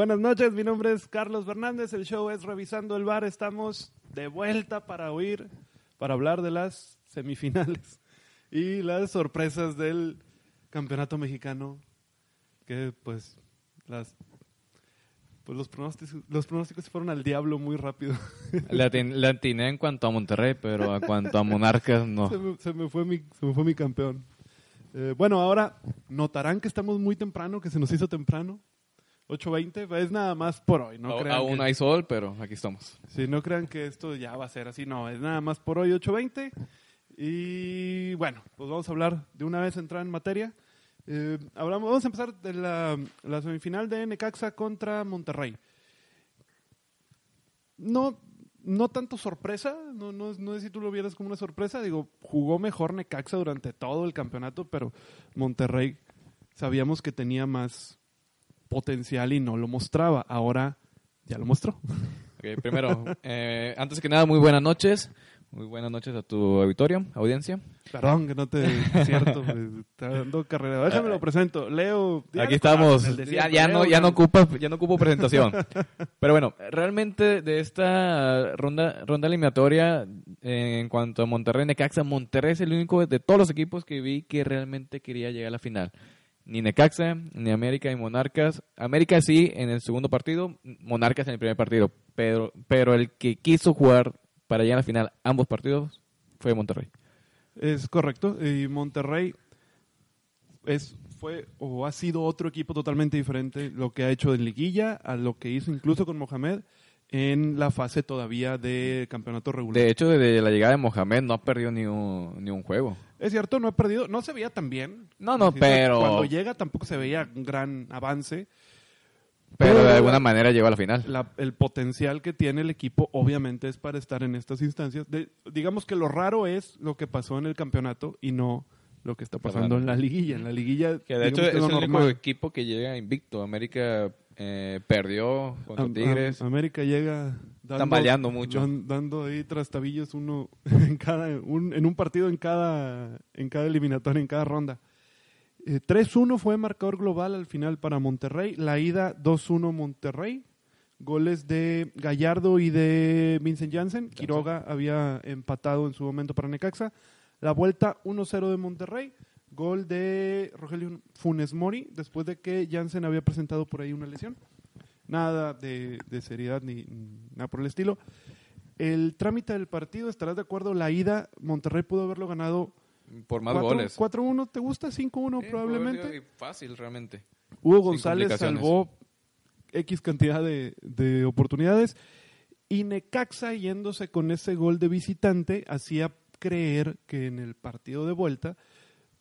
Buenas noches, mi nombre es Carlos Fernández, el show es Revisando el Bar, estamos de vuelta para oír, para hablar de las semifinales y las sorpresas del campeonato mexicano, que pues las pues los pronósticos, los pronósticos se fueron al diablo muy rápido. Le atiné en cuanto a Monterrey, pero a cuanto a Monarcas no. se, me, se me fue mi, se me fue mi campeón. Eh, bueno, ahora notarán que estamos muy temprano, que se nos hizo temprano. 8.20, es nada más por hoy, no crean Aún que- hay sol, pero aquí estamos. Sí, no crean que esto ya va a ser así, no, es nada más por hoy 8.20. Y bueno, pues vamos a hablar de una vez entrar en materia. Eh, hablamos, vamos a empezar de la, la semifinal de Necaxa contra Monterrey. No, no tanto sorpresa, no, no, no sé si tú lo vieras como una sorpresa, digo, jugó mejor Necaxa durante todo el campeonato, pero Monterrey sabíamos que tenía más potencial y no lo mostraba, ahora ya lo mostró. Ok, primero, eh, antes que nada, muy buenas noches. Muy buenas noches a tu auditorio, audiencia. Perdón, que no te... cierto, está dando carrera. Déjame lo presento. Leo... Aquí estamos. Ya, no, ya no ocupa, ya no ocupo presentación. Pero bueno, realmente de esta ronda, ronda eliminatoria, eh, en cuanto a Monterrey Necaxa, Monterrey es el único de todos los equipos que vi que realmente quería llegar a la final. Ni Necaxa, ni América, ni Monarcas. América sí en el segundo partido, Monarcas en el primer partido. Pero, pero el que quiso jugar para llegar a la final ambos partidos fue Monterrey. Es correcto. Y Monterrey es, fue o ha sido otro equipo totalmente diferente lo que ha hecho en liguilla a lo que hizo incluso con Mohamed en la fase todavía de campeonato regular. De hecho, desde la llegada de Mohamed no ha perdido ni un, ni un juego. Es cierto, no ha perdido, no se veía tan bien. No, no, pero- Cuando llega tampoco se veía un gran avance. Pero Pero de alguna la- manera llegó a la final. La- el potencial que tiene el equipo obviamente es para estar en estas instancias. De- digamos que lo raro es lo que pasó en el campeonato y no lo que está pasando Claro. en la liguilla. En la liguilla, Que de hecho es el único equipo que llega invicto. América eh, perdió contra Am- Tigres. am- América llega dando, Tambaleando mucho. dan- dando ahí trastabillos uno en cada un, en un partido en cada en cada eliminatoria en cada ronda. Eh, 3-1 fue marcador global al final para Monterrey. La ida 2-1 Monterrey. Goles de Gallardo y de Vincent Janssen. Quiroga había empatado en su momento para Necaxa. La vuelta 1-0 de Monterrey. Gol de Rogelio Funes Mori después de que Janssen había presentado por ahí una lesión. Nada de, de seriedad ni nada por el estilo. El trámite del partido, estarás de acuerdo, la ida, Monterrey pudo haberlo ganado Por más cuatro- goles. 4-1, ¿te gusta? 5-1 Sí, pudo haber probablemente. Fácil, realmente. Hugo González salvó X cantidad de, de oportunidades y Necaxa yéndose con ese gol de visitante hacía creer que en el partido de vuelta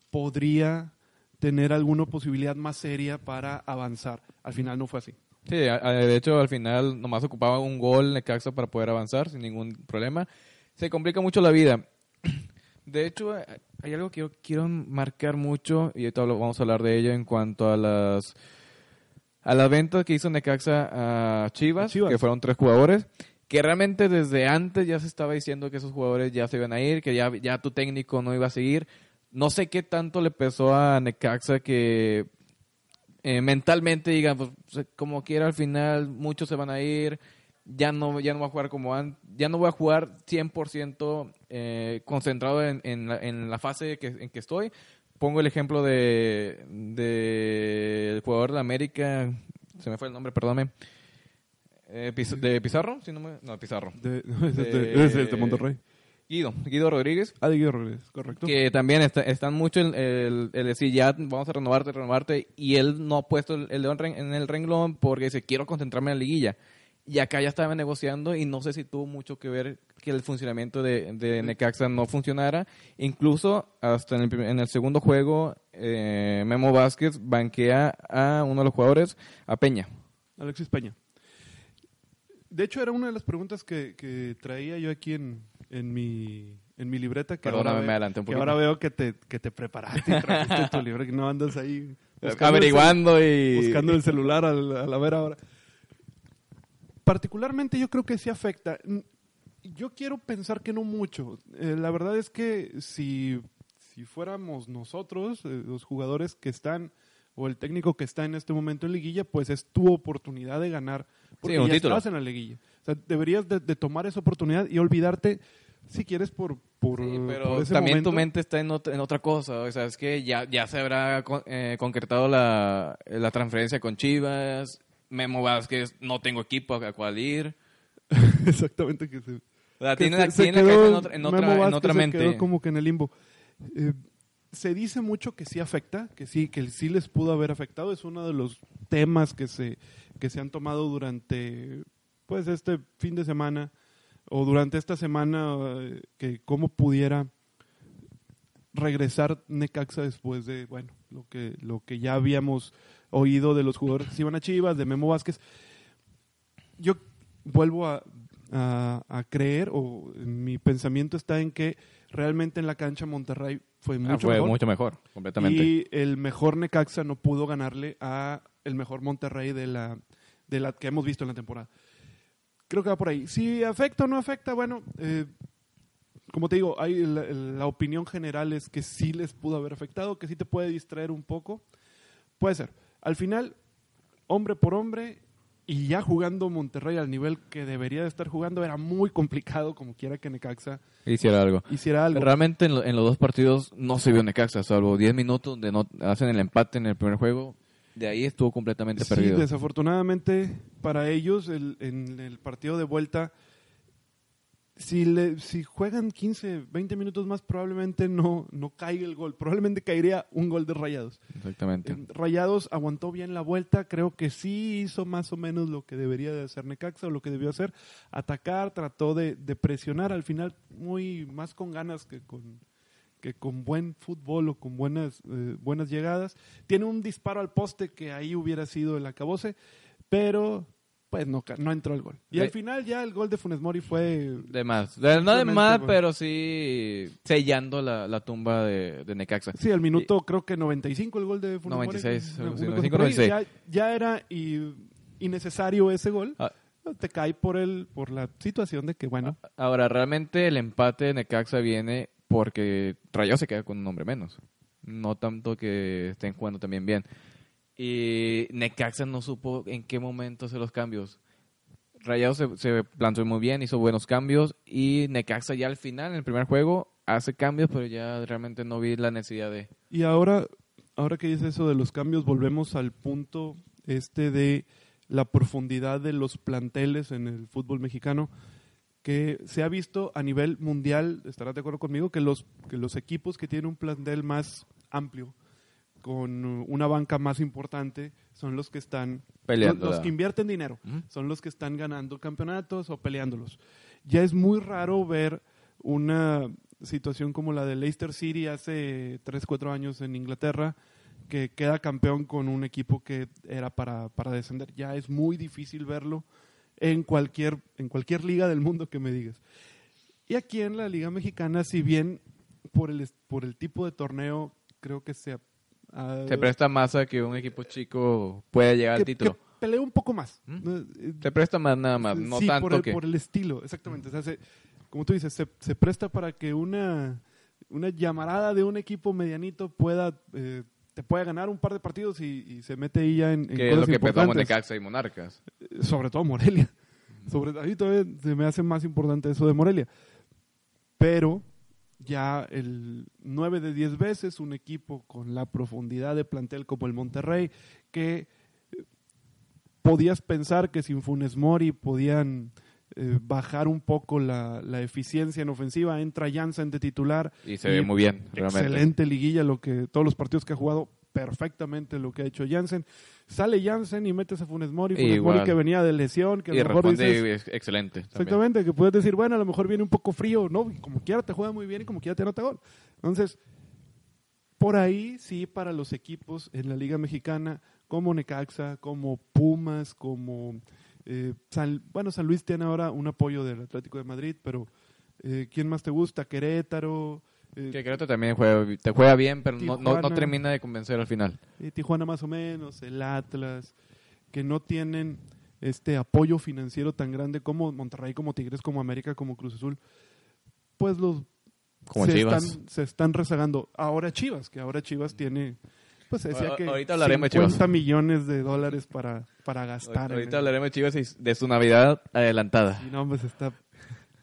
podría tener alguna posibilidad más seria para avanzar. Al final no fue así. Sí, de hecho al final nomás ocupaba un gol Necaxa para poder avanzar sin ningún problema. Se complica mucho la vida. De hecho, eh, hay algo que yo quiero marcar mucho y ahorita vamos a hablar de ello en cuanto a las a las ventas que hizo Necaxa a Chivas, A Chivas. que fueron tres jugadores, que realmente desde antes ya se estaba diciendo que esos jugadores ya se iban a ir, que ya, ya tu técnico no iba a seguir. No sé qué tanto le pesó a Necaxa que eh, mentalmente digan, pues, se- como quiera al final muchos se van a ir, ya no, ya no voy a jugar como antes, ya no voy a jugar 100% eh, concentrado en, en, la, en la fase que, en que estoy. Pongo el ejemplo de, de el jugador de América, se me fue el nombre, perdóname, eh, Piz- de Pizarro, si no, me- no, Pizarro. De, de, De- de Monterrey. Guido, Guido Rodríguez, Ah, de Guido Rodríguez, correcto. que también está- están mucho el, el- el decir ya vamos a renovarte, renovarte, y él no ha puesto el, el dedo en, el renglón porque dice quiero concentrarme en la liguilla. Y acá ya estaban negociando y no sé si tuvo mucho que ver que el funcionamiento de, de Necaxa no funcionara. Incluso hasta en el, en el segundo juego, eh, Memo Vázquez banquea a uno de los jugadores, a Peña. Alexis Peña. De hecho, era una de las preguntas que, que traía yo aquí en, en, mi, en mi libreta. Que Perdóname, ahora me adelanté un que poquito. ahora veo que te, que te preparaste y trajiste tu libro, que no andas ahí el Averiguando y... buscando el celular al- a la vera hora. Particularmente yo creo que sí afecta. Yo quiero pensar que no mucho. Eh, la verdad es que si, si fuéramos nosotros, eh, los jugadores que están, o el técnico que está en este momento en liguilla, pues es tu oportunidad de ganar. Porque Sí, un ya título. estás en la liguilla. O sea, deberías de, de tomar esa oportunidad y olvidarte, si quieres, por, por, Sí, por pero ese también momento. tu mente está en otra, en otra cosa. O sea, es que ya, ya se habrá con- eh, concretado la, la transferencia con Chivas. Memo Vázquez, no tengo equipo a cuál ir. Exactamente. Que se, que tiene, se- se tiene quedó- en otra, en otra, en otra se mente. quedó como que en el limbo. Eh, se dice mucho que sí afecta, que sí, que sí les pudo haber afectado. Es uno de los temas que se, que se han tomado durante pues este fin de semana o durante esta semana eh, que cómo pudiera regresar Necaxa después de bueno lo que lo que ya habíamos oído de los jugadores que se iban a Chivas de Memo Vázquez yo vuelvo a, a- a creer o mi pensamiento está en que realmente en la cancha Monterrey fue Ah, mucho fue mejor mucho mejor, completamente. y el mejor Necaxa no pudo ganarle a el mejor Monterrey de la de la que hemos visto en la temporada creo que va por ahí si afecta o no afecta bueno eh, como te digo, hay la, la opinión general es que sí les pudo haber afectado, que sí te puede distraer un poco. Puede ser. Al final, hombre por hombre, y ya jugando Monterrey al nivel que debería de estar jugando, era muy complicado, como quiera que Necaxa Hiciera algo. hiciera algo. Realmente en, lo- en los dos partidos no se vio Necaxa, salvo 10 minutos donde no hacen el empate en el primer juego. De ahí estuvo completamente Sí, perdido. desafortunadamente para ellos, el- en el partido de vuelta, si, le, si juegan 15, 20 minutos más, probablemente no, no caiga el gol. Probablemente caería un gol de Rayados. Exactamente. Eh, Rayados aguantó bien la vuelta, creo que sí hizo más o menos lo que debería de hacer Necaxa o lo que debió hacer, atacar, trató de, de presionar al final muy más con ganas que con que con buen fútbol o con buenas eh, buenas llegadas. Tiene un disparo al poste que ahí hubiera sido el acabose, pero pues no, no entró el gol. Y al final ya el gol de Funes Mori fue De más. De- no de más, bueno. pero sí sellando la, la tumba de, de Necaxa. Sí, al minuto creo que 95 el gol de Funes Mori. 96, Una- algo así, una cosa 95, por ahí. 96. Ya, ya era y- innecesario ese gol. Ah. Te cae por el por la situación de que, bueno, Ahora, realmente el empate de Necaxa viene porque Rayados se queda con un hombre menos. No tanto que estén jugando también bien. Y Necaxa no supo en qué momento hacer los cambios. Rayados se, se plantó muy bien, hizo buenos cambios. Y Necaxa ya al final, en el primer juego, hace cambios, pero ya realmente no vi la necesidad de... Y ahora, ahora que dices eso de los cambios, volvemos al punto este de la profundidad de los planteles en el fútbol mexicano, que se ha visto a nivel mundial, estarás de acuerdo conmigo, que los, que los equipos que tienen un plantel más amplio, con una banca más importante, son los que están Peleando, Los, que invierten dinero, son los que están ganando campeonatos o peleándolos. Ya es muy raro ver una situación como la de Leicester City hace 3, 4 años en Inglaterra, que queda campeón con un equipo que era para, para descender. Ya es muy difícil verlo en cualquier, en cualquier liga del mundo que me digas. Y aquí en la Liga Mexicana, si bien por el, por el tipo de torneo, creo que se... ah, Se presta más a que un equipo chico pueda llegar al que, título. que pelea un poco más. ¿Mm? Se presta más nada más, no sí, tanto por el, que... por el estilo, exactamente. O sea, se- como tú dices, se, se presta para que una, una llamarada de un equipo medianito pueda eh, te pueda ganar un par de partidos y, y se mete ahí ya en, en que es lo cosas que pensamos importantes. Necaxa y Monarcas. Eh, Sobre todo Morelia. Sobre, a mí todavía se me hace más importante eso de Morelia. Pero ya el 9 de 10 veces un equipo con la profundidad de plantel como el Monterrey, que eh, podías pensar que sin Funes Mori podían eh, bajar un poco la, la eficiencia en ofensiva, entra Jansen de titular. Y se ve muy bien, realmente. Excelente liguilla, lo que todos los partidos que ha jugado perfectamente lo que ha hecho Jansen. Sale Jansen y metes a Funes Mori, Funes Igual. Mori que venía de lesión, que a lo mejor dices, excelente. también. Exactamente, que puedes decir, bueno, a lo mejor viene un poco frío, ¿no? Como quiera te juega muy bien y como quiera te anota gol. Entonces, por ahí sí, para los equipos en la Liga Mexicana, como Necaxa, como Pumas, como. Eh, San, bueno, San Luis tiene ahora un apoyo del Atlético de Madrid, pero eh, ¿quién más te gusta? Querétaro. eh, Que Querétaro también juega, te juega bien, pero no, no, termina de convencer al final. Tijuana más o menos, el Atlas, que no tienen este apoyo financiero tan grande como Monterrey, como Tigres, como América, como Cruz Azul, pues los Como se, Chivas. Están, se están rezagando. Ahora Chivas, que ahora Chivas tiene, pues se decía que ahorita hablaremos de 50 Chivas. millones de dólares para, para gastar. Ahorita el- hablaremos de Chivas y de su Navidad adelantada. Y no, pues está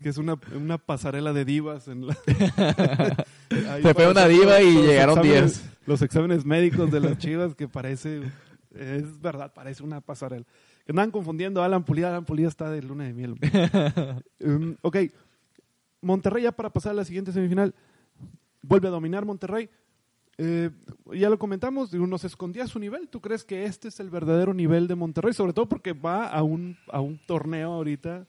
que es una, una pasarela de divas en la Ahí Se fue una diva y llegaron exámenes- 10. Los exámenes médicos de las chivas que parece, es verdad, parece una pasarela. Que andan confundiendo a Alan Pulida, Alan Pulida está de luna de miel. Um, ok, Monterrey ya para pasar a la siguiente semifinal, vuelve a dominar Monterrey. Eh, ya lo comentamos, nos escondía su nivel. ¿Tú crees que este es el verdadero nivel de Monterrey? Sobre todo porque va a un, a un torneo ahorita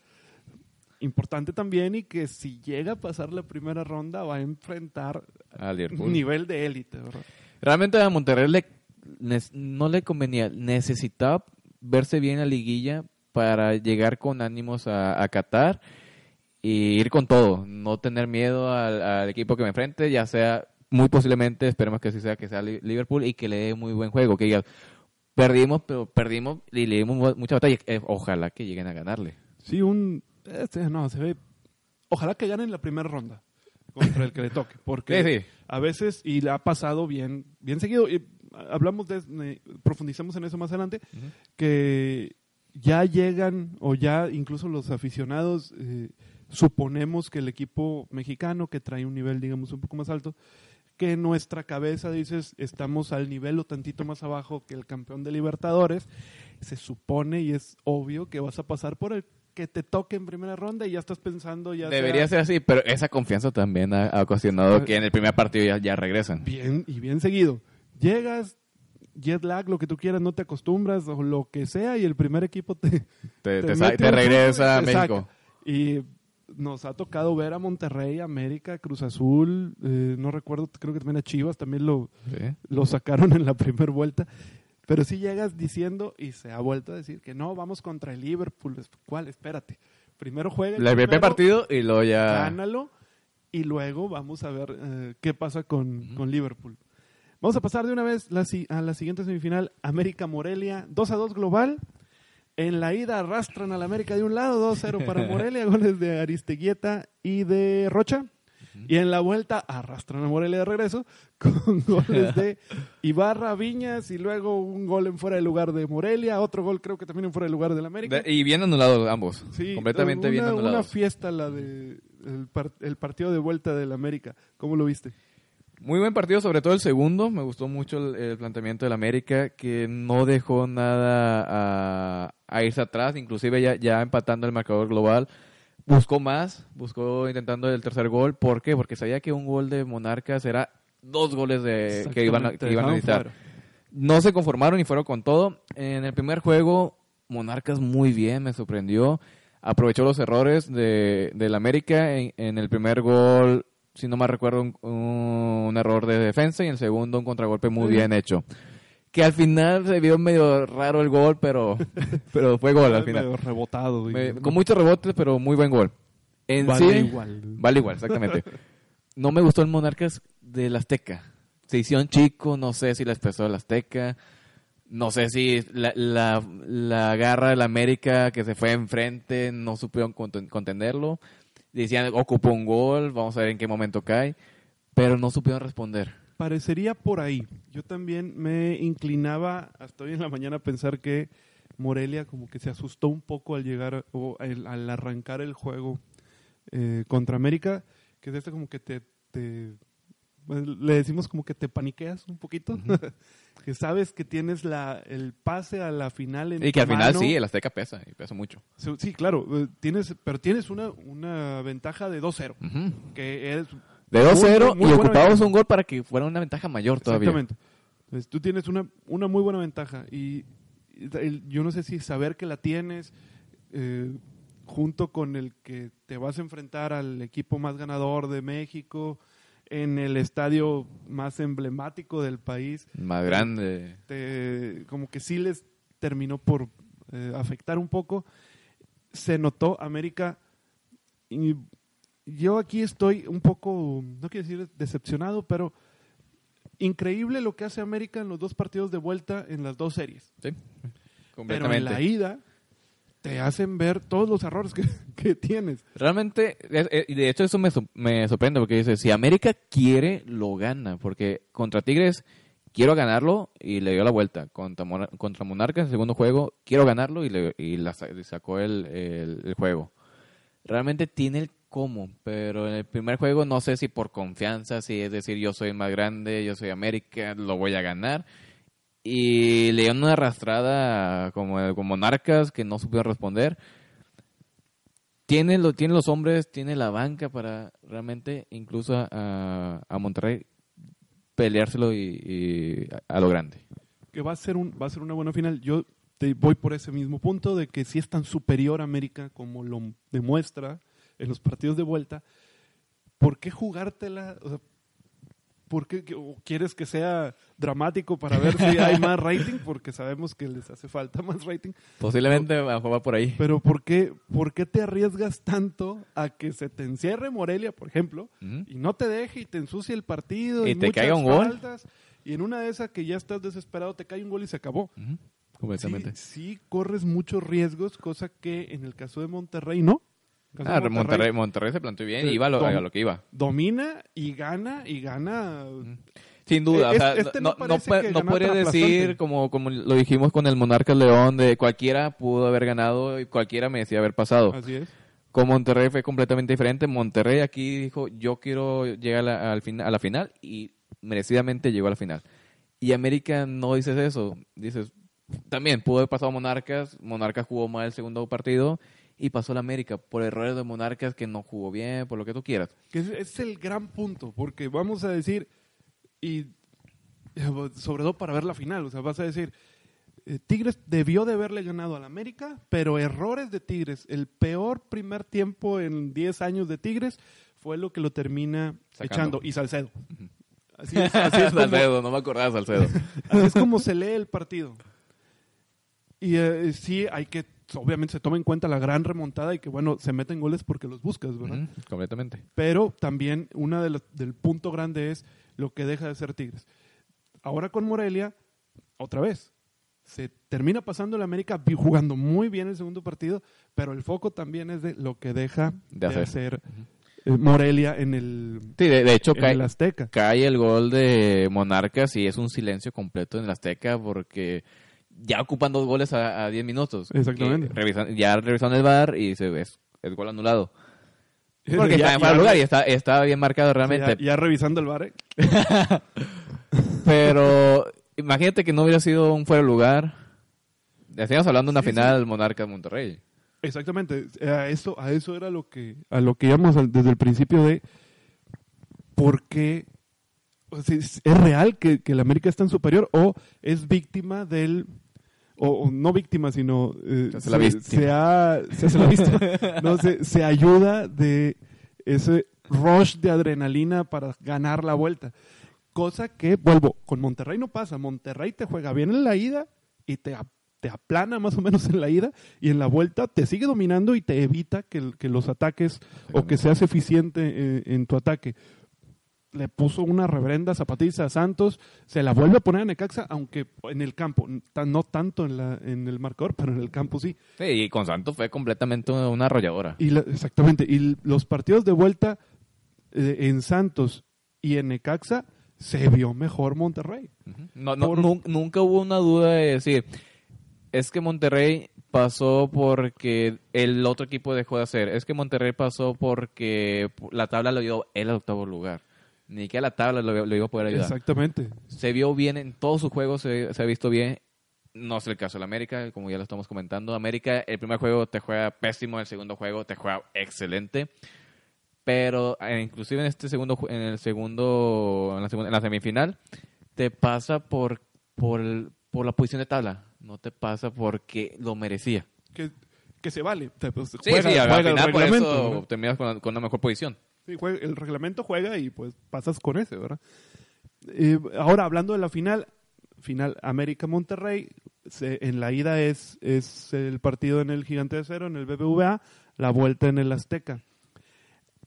importante también y que si llega a pasar la primera ronda va a enfrentar Al nivel de élite. ¿verdad? Realmente a Monterrey le, no le convenía, necesitaba verse bien en la liguilla para llegar con ánimos a, a Qatar y ir con todo, no tener miedo al, al equipo que me enfrente, ya sea muy posiblemente, esperemos que así sea, que sea Li- Liverpool y que le dé muy buen juego, que diga, perdimos, pero perdimos y le dimos mu- mucha batalla, Eh, ojalá que lleguen a ganarle. Sí, un... Este, no, se ve... Ojalá que ganen la primera ronda contra el que le toque. Porque Sí, sí. a veces, y le ha pasado bien, bien seguido, y hablamos de, eh, profundizamos en eso más adelante, que ya llegan, o ya incluso los aficionados, eh, suponemos que el equipo mexicano, que trae un nivel, digamos, un poco más alto, que en nuestra cabeza dices, estamos al nivel o tantito más abajo que el campeón de Libertadores, se supone y es obvio que vas a pasar por el que te toque en primera ronda y ya estás pensando ya Debería sea ser así, pero esa confianza también ha, ha ocasionado que en el primer partido ya, ya regresan. bien y bien seguido. Llegas, jet lag, lo que tú quieras, no te acostumbras o lo que sea y el primer equipo te, Te, regresa a saca. México. Y nos ha tocado ver a Monterrey, América, Cruz Azul, eh, no recuerdo, creo que también a Chivas, también lo, Sí. lo sacaron en la primera vuelta. Pero si llegas diciendo, y se ha vuelto a decir, que no, vamos contra el Liverpool. ¿Cuál? Espérate. Primero juega. El primero, partido y luego ya... Gánalo. Y luego vamos a ver eh, qué pasa con, con Liverpool. Vamos a pasar de una vez la a la siguiente semifinal. América-Morelia, 2 a 2 global. En la ida arrastran al América de un lado, 2-0 para Morelia, goles de Aristeguieta y de Rocha. Y en la vuelta arrastran a Morelia de regreso con goles de Ibarra, Viñas y luego un gol en fuera de lugar de Morelia, otro gol creo que también en fuera de lugar del América. De- y bien anulados ambos. Sí, completamente una, bien Una anulados. fiesta la de el, par- el partido de vuelta del América. ¿Cómo lo viste? Muy buen partido, sobre todo el segundo. Me gustó mucho el, el planteamiento del América, que no dejó nada a, a irse atrás, inclusive ya, ya empatando el marcador global. Buscó más, buscó intentando el tercer gol. ¿Por qué? Porque sabía que un gol de Monarcas era dos goles de, que iban a, Exactamente, que iban a dejaron necesitar. No se conformaron y fueron con todo. En el primer juego, Monarcas muy bien, me sorprendió. Aprovechó los errores de, del América. En, en el primer gol, si no me recuerdo, un, un error de defensa y en el segundo un contragolpe muy bien hecho. Que al final se vio medio raro el gol, pero, pero fue gol al final. Medio rebotado. Me- con muchos rebotes, pero muy buen gol. En Vale sí, igual. Vale igual, exactamente. No me gustó el Monarcas del Azteca. Se hicieron chico, no sé si les pesó el Azteca. No sé si la, la, la garra del América que se fue enfrente no supieron conten- contenerlo. Decían, ocupó un gol, vamos a ver en qué momento cae. Pero no supieron responder. Parecería por ahí. Yo también me inclinaba hasta hoy en la mañana a pensar que Morelia como que se asustó un poco al llegar o al, arrancar el juego eh, contra América, que es este como que te, le decimos como que te paniqueas un poquito, que sabes que tienes la, el pase a la final en Y que tu al final mano. sí, el Azteca pesa, y pesa mucho. Sí, Sí, claro, eh, tienes, pero tienes una, una ventaja de 2-0, Ujú. que es De Muy, 2-0 muy y ocupamos un gol para que fuera una ventaja mayor todavía. Exactamente. Pues tú tienes una, una muy buena ventaja y y el- yo no sé si saber que la tienes eh, junto con el que te vas a enfrentar al equipo más ganador de México en el estadio más emblemático del país, Más grande. te- como que sí les terminó por eh, afectar un poco. Se notó América y yo aquí estoy un poco, no quiero decir decepcionado, pero increíble lo que hace América en los dos partidos de vuelta en las dos series. Sí. Pero Completamente. en la ida te hacen ver todos los errores que, que tienes. Realmente, es- y de hecho eso me, me sorprende porque dice, si América quiere, lo gana, porque contra Tigres quiero ganarlo y le dio la vuelta. Contra, contra Monarcas, el segundo juego, quiero ganarlo y le, y la le sacó el, el- el juego. Realmente tiene el cómo, pero en el primer juego no sé si por confianza, si es decir, yo soy más grande, yo soy América, lo voy a ganar. Y le dio una arrastrada como con Monarcas que no supieron responder tiene, lo, tiene los hombres, tiene la banca para realmente incluso a, Monterrey peleárselo y, a, lo grande. Que va a ser un, va a ser una buena final. Yo te voy por ese mismo punto de que si es tan superior a América como lo demuestra en los partidos de vuelta, ¿por qué jugártela? O ¿Por qué que- o quieres que sea dramático para ver si hay más rating? Porque sabemos que les hace falta más rating. Posiblemente mejor va por ahí. Pero ¿por qué, ¿por qué te arriesgas tanto a que se te encierre Morelia, por ejemplo, y no te deje y te ensucie el partido Y y, te muchas caiga un gol. faltas, y en una de esas que ya estás desesperado te cae un gol y se acabó? Sí, Completamente. sí corres muchos riesgos, cosa que en el caso de Monterrey no. Ah, de Monterrey, Monterrey se planteó bien y Eh, iba a lo, a lo que iba. domina y gana y gana. Sin duda, Eh, o sea, este- no, no podría decir, como, como lo dijimos con el Monarcas León, de cualquiera pudo haber ganado y cualquiera merecía haber pasado. Así es. Con Monterrey fue completamente diferente. Monterrey aquí dijo, yo quiero llegar a la, al fin- a la final y merecidamente llegó a la final. Y América no dices eso. Dices, también pudo haber pasado Monarcas. Monarcas jugó mal el segundo partido y pasó la América por errores de Monarcas que no jugó bien, por lo que tú quieras. Que es, es el gran punto, porque vamos a decir, y sobre todo para ver la final, o sea, vas a decir, eh, Tigres debió de haberle ganado al América, pero errores de Tigres, el peor primer tiempo en 10 años de Tigres fue lo que lo termina Sacando. echando, y Salcedo. Así es, así es como, Salcedo, no me acordaba de Salcedo. así es como se lee el partido. Y eh, sí, hay que, obviamente se toma en cuenta la gran remontada y que, bueno, se meten goles porque los buscas, ¿verdad? Completamente. pero también una de del punto grande es lo que deja de ser Tigres. Ahora con Morelia, otra vez, se termina pasando el América jugando muy bien el segundo partido, pero el foco también es de lo que deja De de, hacer. eh, Morelia en el, Sí, de, de hecho, en cae, el Azteca. cae el gol de Monarcas y es un silencio completo en el Azteca porque ya ocupan dos goles a, a 10 minutos. Exactamente. Revisan- ya revisaron el bar y se es, es gol anulado. Porque Ya- está en fuera de ya- lugar y está, está bien marcado realmente. ya revisando el bar, ¿eh? Pero imagínate que no hubiera sido un fuera de lugar. Estamos hablando de una Sí, final Monarcas Monterrey. Exactamente, a eso, a eso era lo que, a lo que íbamos desde el principio de por qué o sea, es, es real que, que el América es tan superior o es víctima del o, o no víctima sino eh, Se la se ha- se hace la víctima. no se, se ayuda de ese rush de adrenalina para ganar la vuelta cosa que vuelvo con Monterrey no pasa Monterrey te juega bien en la ida y te te aplana más o menos en la ida y en la vuelta te sigue dominando y te evita que, que los ataques o que seas eficiente eh, en tu ataque. Le puso una reverenda zapatiza a Santos, se la vuelve a poner a Necaxa, aunque en el campo, no tanto en, la, en el marcador, pero en el campo sí. Sí, y con Santos fue completamente una arrolladora. Y la- exactamente, y los partidos de vuelta eh, en Santos y en Necaxa se vio mejor Monterrey. Ujú. No, no, Por- nun- nunca hubo una duda de decir, es que Monterrey pasó porque el otro equipo dejó de hacer, es que Monterrey pasó porque la tabla lo dio él al octavo lugar. Ni que a la tabla lo, lo iba a poder ayudar. Exactamente. Se vio bien en todos sus juegos, se, se ha visto bien. No es el caso del América, como ya lo estamos comentando. América, el primer juego te juega pésimo, el segundo juego te juega excelente. Pero eh, inclusive en este segundo, en el segundo, en la, segunda- en la semifinal, te pasa por, por, por la posición de tabla. No te pasa porque lo merecía. Que, que se vale. Pues, Sí, juega- sí, al juega final por reglamento, eso ¿no? terminas con, con una mejor posición. Sí, juega- el reglamento juega y pues pasas con ese, ¿verdad? Eh, ahora, hablando de la final, final América-Monterrey, en la ida es, es el partido en el Gigante de Cero, en el BBVA, la vuelta en el Azteca.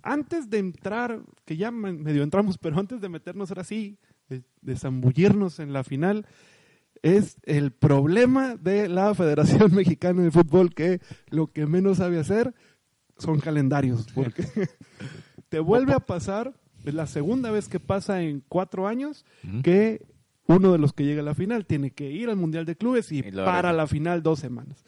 Antes de entrar, que ya me- medio entramos, pero antes de meternos ahora sí, de, de zambullirnos en la final, es el problema de la Federación Mexicana de Fútbol, que lo que menos sabe hacer son calendarios, porque te vuelve a pasar, es la segunda vez que pasa en cuatro años, que uno de los que llega a la final tiene que ir al Mundial de Clubes y, para la final dos semanas.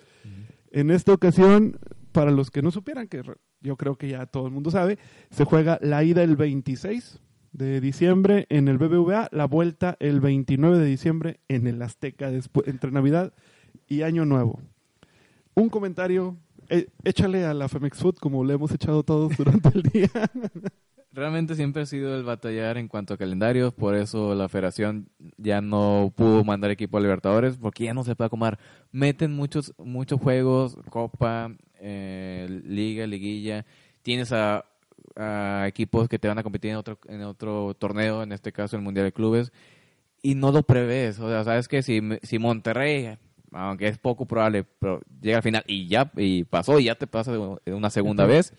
En esta ocasión, para los que no supieran, que yo creo que ya todo el mundo sabe, se juega la ida el 26 de diciembre en el BBVA, la vuelta el 29 de diciembre en el Azteca, después, entre Navidad y Año Nuevo. Un comentario, eh, échale a la Femex Food como le hemos echado todos durante el día. Realmente siempre ha sido el batallar en cuanto a calendarios, por eso la federación ya no pudo mandar equipo a Libertadores, porque ya no se puede acomodar. Meten muchos muchos juegos, Copa, eh, Liga, Liguilla, tienes a, equipos que te van a competir en otro, en otro torneo, en este caso el Mundial de Clubes, y no lo prevés. O sea, sabes que si, si Monterrey, aunque es poco probable, pero llega al final y ya y pasó y ya te pasa una segunda vez,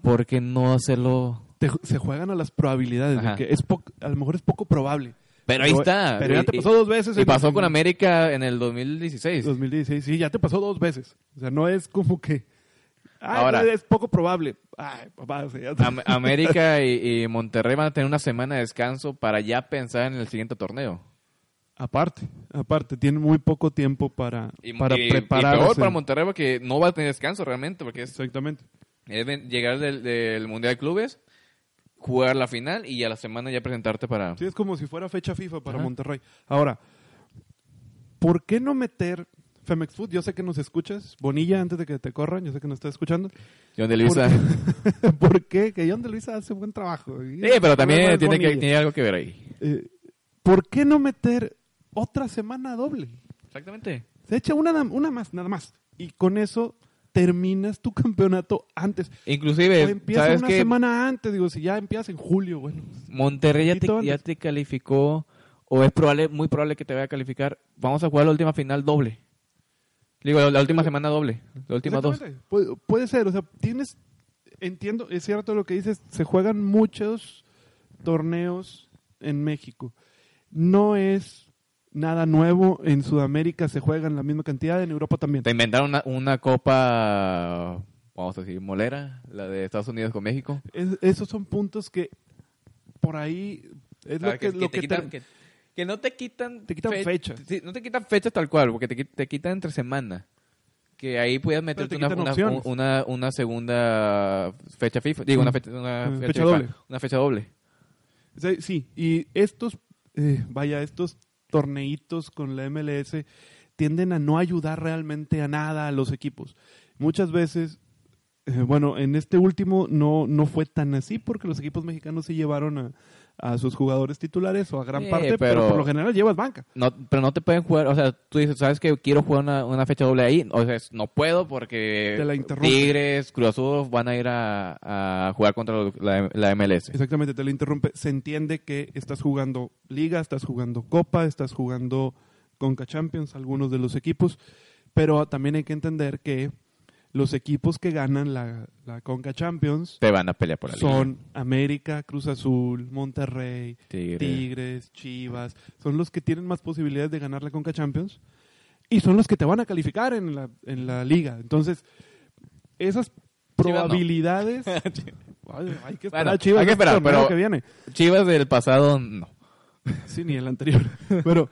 ¿por qué no hacerlo? Te- se juegan a las probabilidades, de que es a lo mejor es poco probable. Pero ahí está. Pero ya te pasó dos veces. Y pasó en con América en el 2016. 2016, sí, ya te pasó dos veces. O sea, no es como que... Ay, Ahora- es poco probable. Ay, papá, ya te- Am- América y, y Monterrey van a tener una semana de descanso para ya pensar en el siguiente torneo. Aparte, aparte, tiene muy poco tiempo para, Y, para y- y prepararse. peor para Monterrey porque no va a tener descanso realmente, porque es, Exactamente. es llegar del, del Mundial de Clubes, jugar la final y a la semana ya presentarte para... Sí, es como si fuera fecha FIFA para Ajá. Monterrey. Ahora, ¿por qué no meter Femex Food? Yo sé que nos escuchas. Bonilla, antes de que te corran, yo sé que nos estás escuchando. John de Luisa. ¿Por qué? Que John de Luisa hace buen trabajo. Sí, pero también tiene, que, tiene algo que ver ahí. Eh, ¿Por qué no meter otra semana doble? Exactamente. Se echa una, una más, nada más. Y con eso terminas tu campeonato antes. O Inclusive, empieza ¿sabes una semana antes. Digo, si ya empiezas en julio, bueno. Monterrey ya te, ya te calificó, o es probable, muy probable que te vaya a calificar. Vamos a jugar la última final doble. Digo, la, la última semana doble. La última dos. Puede ser, o sea, tienes, entiendo, es cierto lo que dices, se juegan muchos torneos en México. No es nada nuevo, en Sudamérica se juegan la misma cantidad, en Europa también. Te inventaron una, una copa, vamos a decir, molera, la de Estados Unidos con México. Es- esos son puntos que por ahí es lo ¿Sabes? que, lo te que quitan, te- que, que no te quitan... Te quitan fechas. Sí, no te quitan fechas tal cual, porque te, te quitan entre semana. Que ahí puedes meterte te una, quitan una, opciones. una, una segunda fecha FIFA. Digo, una fecha, una fecha, fecha FIFA, doble. Una fecha doble. Sí, Sí, y estos, eh, vaya, estos torneitos con la MLS tienden a no ayudar realmente a nada a los equipos. Muchas veces, eh, bueno, en este último no, no fue tan así porque los equipos mexicanos sí llevaron a, a sus jugadores titulares o a gran Sí, parte, pero, pero- por lo general llevas banca. No, pero no te pueden jugar, o sea, tú dices, ¿sabes que quiero jugar una, una fecha doble ahí? O sea, no puedo porque Te la. Tigres, Cruz Azul van a ir a, a jugar contra la, la MLS. Exactamente, te lo interrumpe. Se entiende que estás jugando Liga, estás jugando Copa, estás jugando Conca Champions, algunos de los equipos, pero también hay que entender que los equipos que ganan la, la Conca Champions Te van a pelear por la liga. son América, Cruz Azul, Monterrey, Tigres. Tigres, Chivas, son los que tienen más posibilidades de ganar la Conca Champions y son los que te van a calificar en la, en la liga. Entonces, esas no. probabilidades... Ay, hay que esperar Bueno, Chivas hay que este esperar, pero- que viene. Chivas del pasado, no. Sí, ni el anterior. Pero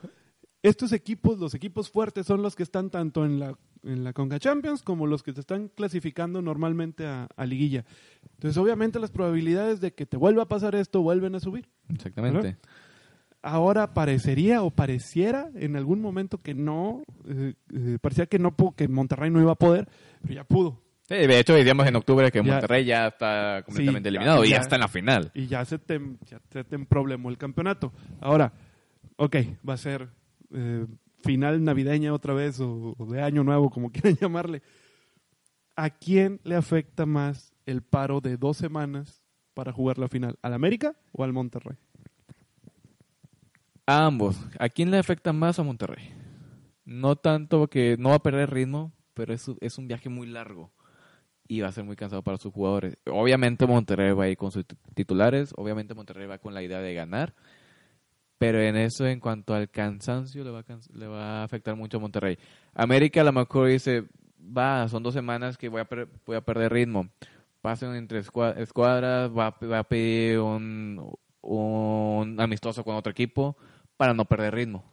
estos equipos, los equipos fuertes, son los que están tanto en la, en la Conca Champions como los que te están clasificando normalmente a, a liguilla. Entonces, obviamente, las probabilidades de que te vuelva a pasar esto vuelven a subir. Exactamente. Ahora parecería o pareciera en algún momento que no, eh, eh, parecía que no, que Monterrey no iba a poder, pero ya pudo. Sí, de hecho, decíamos en octubre que Ya- Monterrey ya está completamente Sí, eliminado y ya- ya está en la final. y ya se te, ya se te problemó el campeonato. Ahora, ok, va a ser eh, final navideña otra vez o, de año nuevo, como quieran llamarle. ¿A quién le afecta más el paro de dos semanas para jugar la final? ¿Al América o al Monterrey? A ambos. ¿A quién le afecta más a Monterrey? No tanto que no va a perder ritmo, pero es, es un viaje muy largo y va a ser muy cansado para sus jugadores. Obviamente Monterrey va a ir con sus titulares, obviamente Monterrey va con la idea de ganar, pero en eso, en cuanto al cansancio, le va a, le va a afectar mucho a Monterrey. América a lo mejor dice, va, son dos semanas que voy a, per- voy a perder ritmo. Pasen entre escua- escuadras, va, a- va a pedir un, un amistoso con otro equipo para no perder ritmo.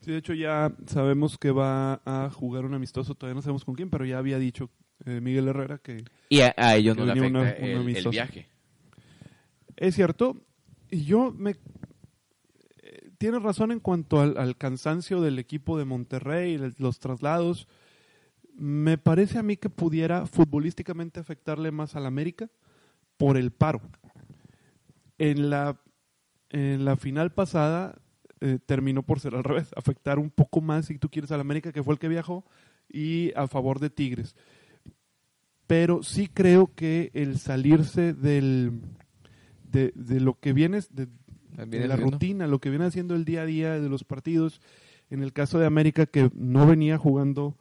Sí, de hecho ya sabemos que va a jugar un amistoso, todavía no sabemos con quién, pero ya había dicho eh, Miguel Herrera que Y a, a ellos no le afecta una- un el- el, viaje. es cierto. Y yo me... Tienes razón en cuanto al, cansancio del equipo de Monterrey, los traslados. Me parece a mí que pudiera futbolísticamente afectarle más al América por el paro. En la, en la final pasada eh, terminó por ser al revés, afectar un poco más, si tú quieres, al América, que fue el que viajó, y a favor de Tigres. Pero sí creo que el salirse del, de, de lo que viene, de Viene la rutina, lo que viene haciendo el día a día de los partidos, en el caso de América, que no venía jugando,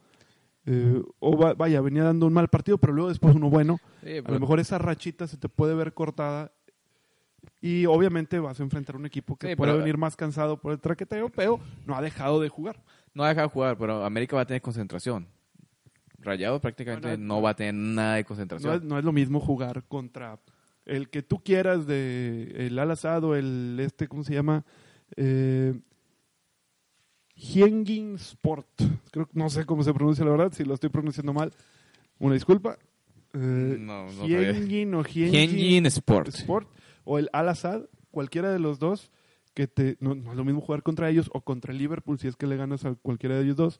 eh, o va- vaya, venía dando un mal partido, pero luego después uno bueno, Sí, a lo mejor esa rachita se te puede ver cortada y obviamente vas a enfrentar un equipo que Sí, puede pero- venir más cansado por el traqueteo, pero no ha dejado de jugar. no va a dejar jugar, pero América va a tener concentración. Rayado prácticamente Bueno, no va a tener nada de No concentración. es, no es lo mismo jugar contra el que tú quieras de el al asado, el este, ¿cómo se llama? Eh, Hyengin Sport. Creo, no sé cómo se pronuncia la verdad, si lo estoy pronunciando mal. Una disculpa. Eh, No, o Sport. Sport o el Al Assad, cualquiera de los dos, que te, no, no es lo mismo jugar contra ellos o contra el Liverpool, si es que le ganas a cualquiera de ellos dos,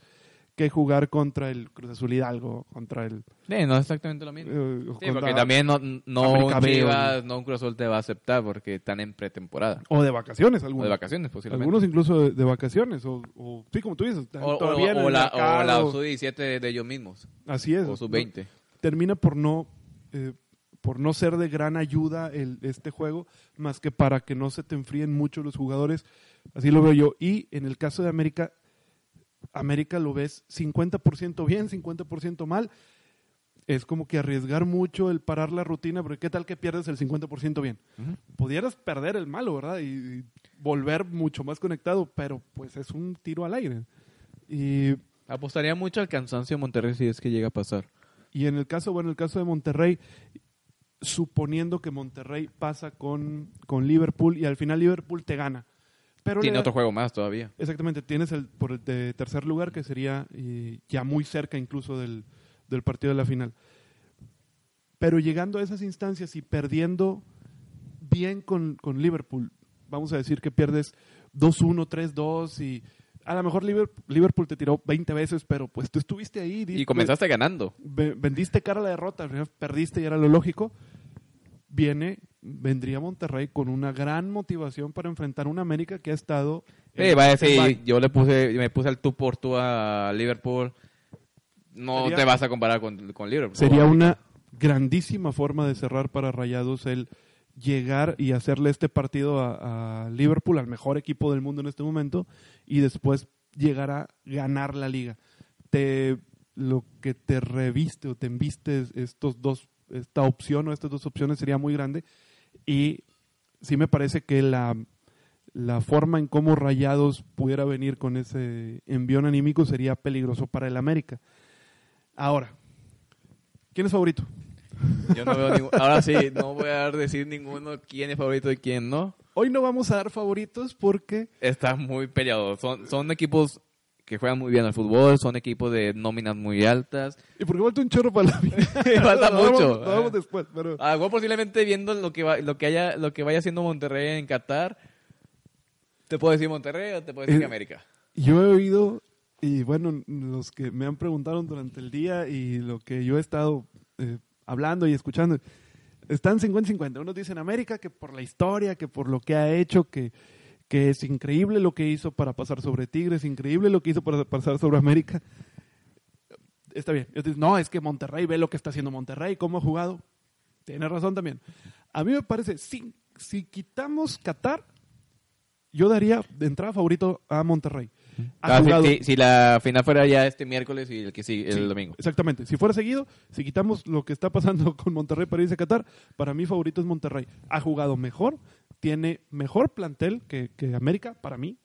que jugar contra el Cruz Azul Hidalgo, contra el... Sí, no es exactamente lo mismo. eh, o Sí, porque también no, no o- Chivas, no un Cruz Azul te va a aceptar porque están en pretemporada. O de vacaciones, O algunos. de vacaciones, posiblemente. Algunos incluso de, de vacaciones, o, o sí, como tú dices, están O, o- todavía en o el la, o la mercado. sub-17 de, de ellos mismos. Así es. O ¿no? sub-20. Termina por no, eh, por no ser de gran ayuda el, este juego, más que para que no se te enfríen mucho los jugadores. Así lo veo yo. Y en el caso de América, América lo ves 50% bien, 50% mal. Es como que arriesgar mucho el parar la rutina, porque ¿qué tal que pierdes el 50% bien? Ujú. pudieras perder el malo, ¿verdad? Y, y volver mucho más conectado, pero pues es un tiro al aire. Y, Apostaría mucho al cansancio de Monterrey si es que llega a pasar. y en el caso, bueno, el caso de Monterrey, suponiendo que Monterrey pasa con, con Liverpool y al final Liverpool te gana. Pero Tiene le otro juego más todavía. Exactamente, tienes el por el de tercer lugar que sería eh, ya muy cerca incluso del, del partido de la final. Pero llegando a esas instancias y perdiendo bien con, con Liverpool, vamos a decir que pierdes 2-1, 3-2 y a lo mejor Liverpool, te tiró 20 veces, pero pues tú estuviste ahí. Y comenzaste ganando. ve- vendiste cara a la derrota, perdiste y era lo lógico. Viene, vendría Monterrey con una gran motivación para enfrentar una América que ha estado. Eh, va a decir, yo le puse, me puse al tú por tú a Liverpool. No Sería- te vas a comparar con, con Liverpool. Sería una grandísima forma de cerrar para Rayados el llegar y hacerle este partido a, a Liverpool, al mejor equipo del mundo en este momento, y después llegar a ganar la liga. Te, lo que te reviste o te embiste estos dos, esta opción o estas dos opciones sería muy grande. Y sí me parece que la, la forma en cómo Rayados pudiera venir con ese envión anímico sería peligroso para el América. Ahora, ¿quién es favorito? Yo no veo ningún- Ahora sí, no voy a decir ninguno quién es favorito y quién no. Hoy no vamos a dar favoritos porque Está muy peleado. Son, son equipos que juegan muy bien al fútbol, son equipos de nóminas muy altas. y porque falta un chorro para la vida. Falta Lo mucho. Lo damos después, pero Ah, bueno, posiblemente viendo lo que va, lo que haya, lo que vaya haciendo Monterrey en Qatar, te puedo decir Monterrey o te puedo decir Eh, que América. yo he oído y bueno, los que me han preguntado durante el día y lo que yo he estado eh, hablando y escuchando están 50-50. Unos dicen América que por la historia, que por lo que ha hecho, que que es increíble lo que hizo para pasar sobre Tigres, increíble lo que hizo para pasar sobre América. Está bien. No, es que Monterrey ve lo que está haciendo Monterrey, cómo ha jugado. Tiene razón también. A mí me parece, si, si quitamos Qatar, yo daría de entrada favorito a Monterrey. Ah, si- jugado- si, si la final fuera ya este miércoles y el que sigue, el Sí, domingo. Exactamente. Si fuera seguido, si quitamos lo que está pasando con Monterrey para irse a Qatar, para mí favorito es Monterrey. Ha jugado mejor, tiene mejor plantel que, que América, para mí.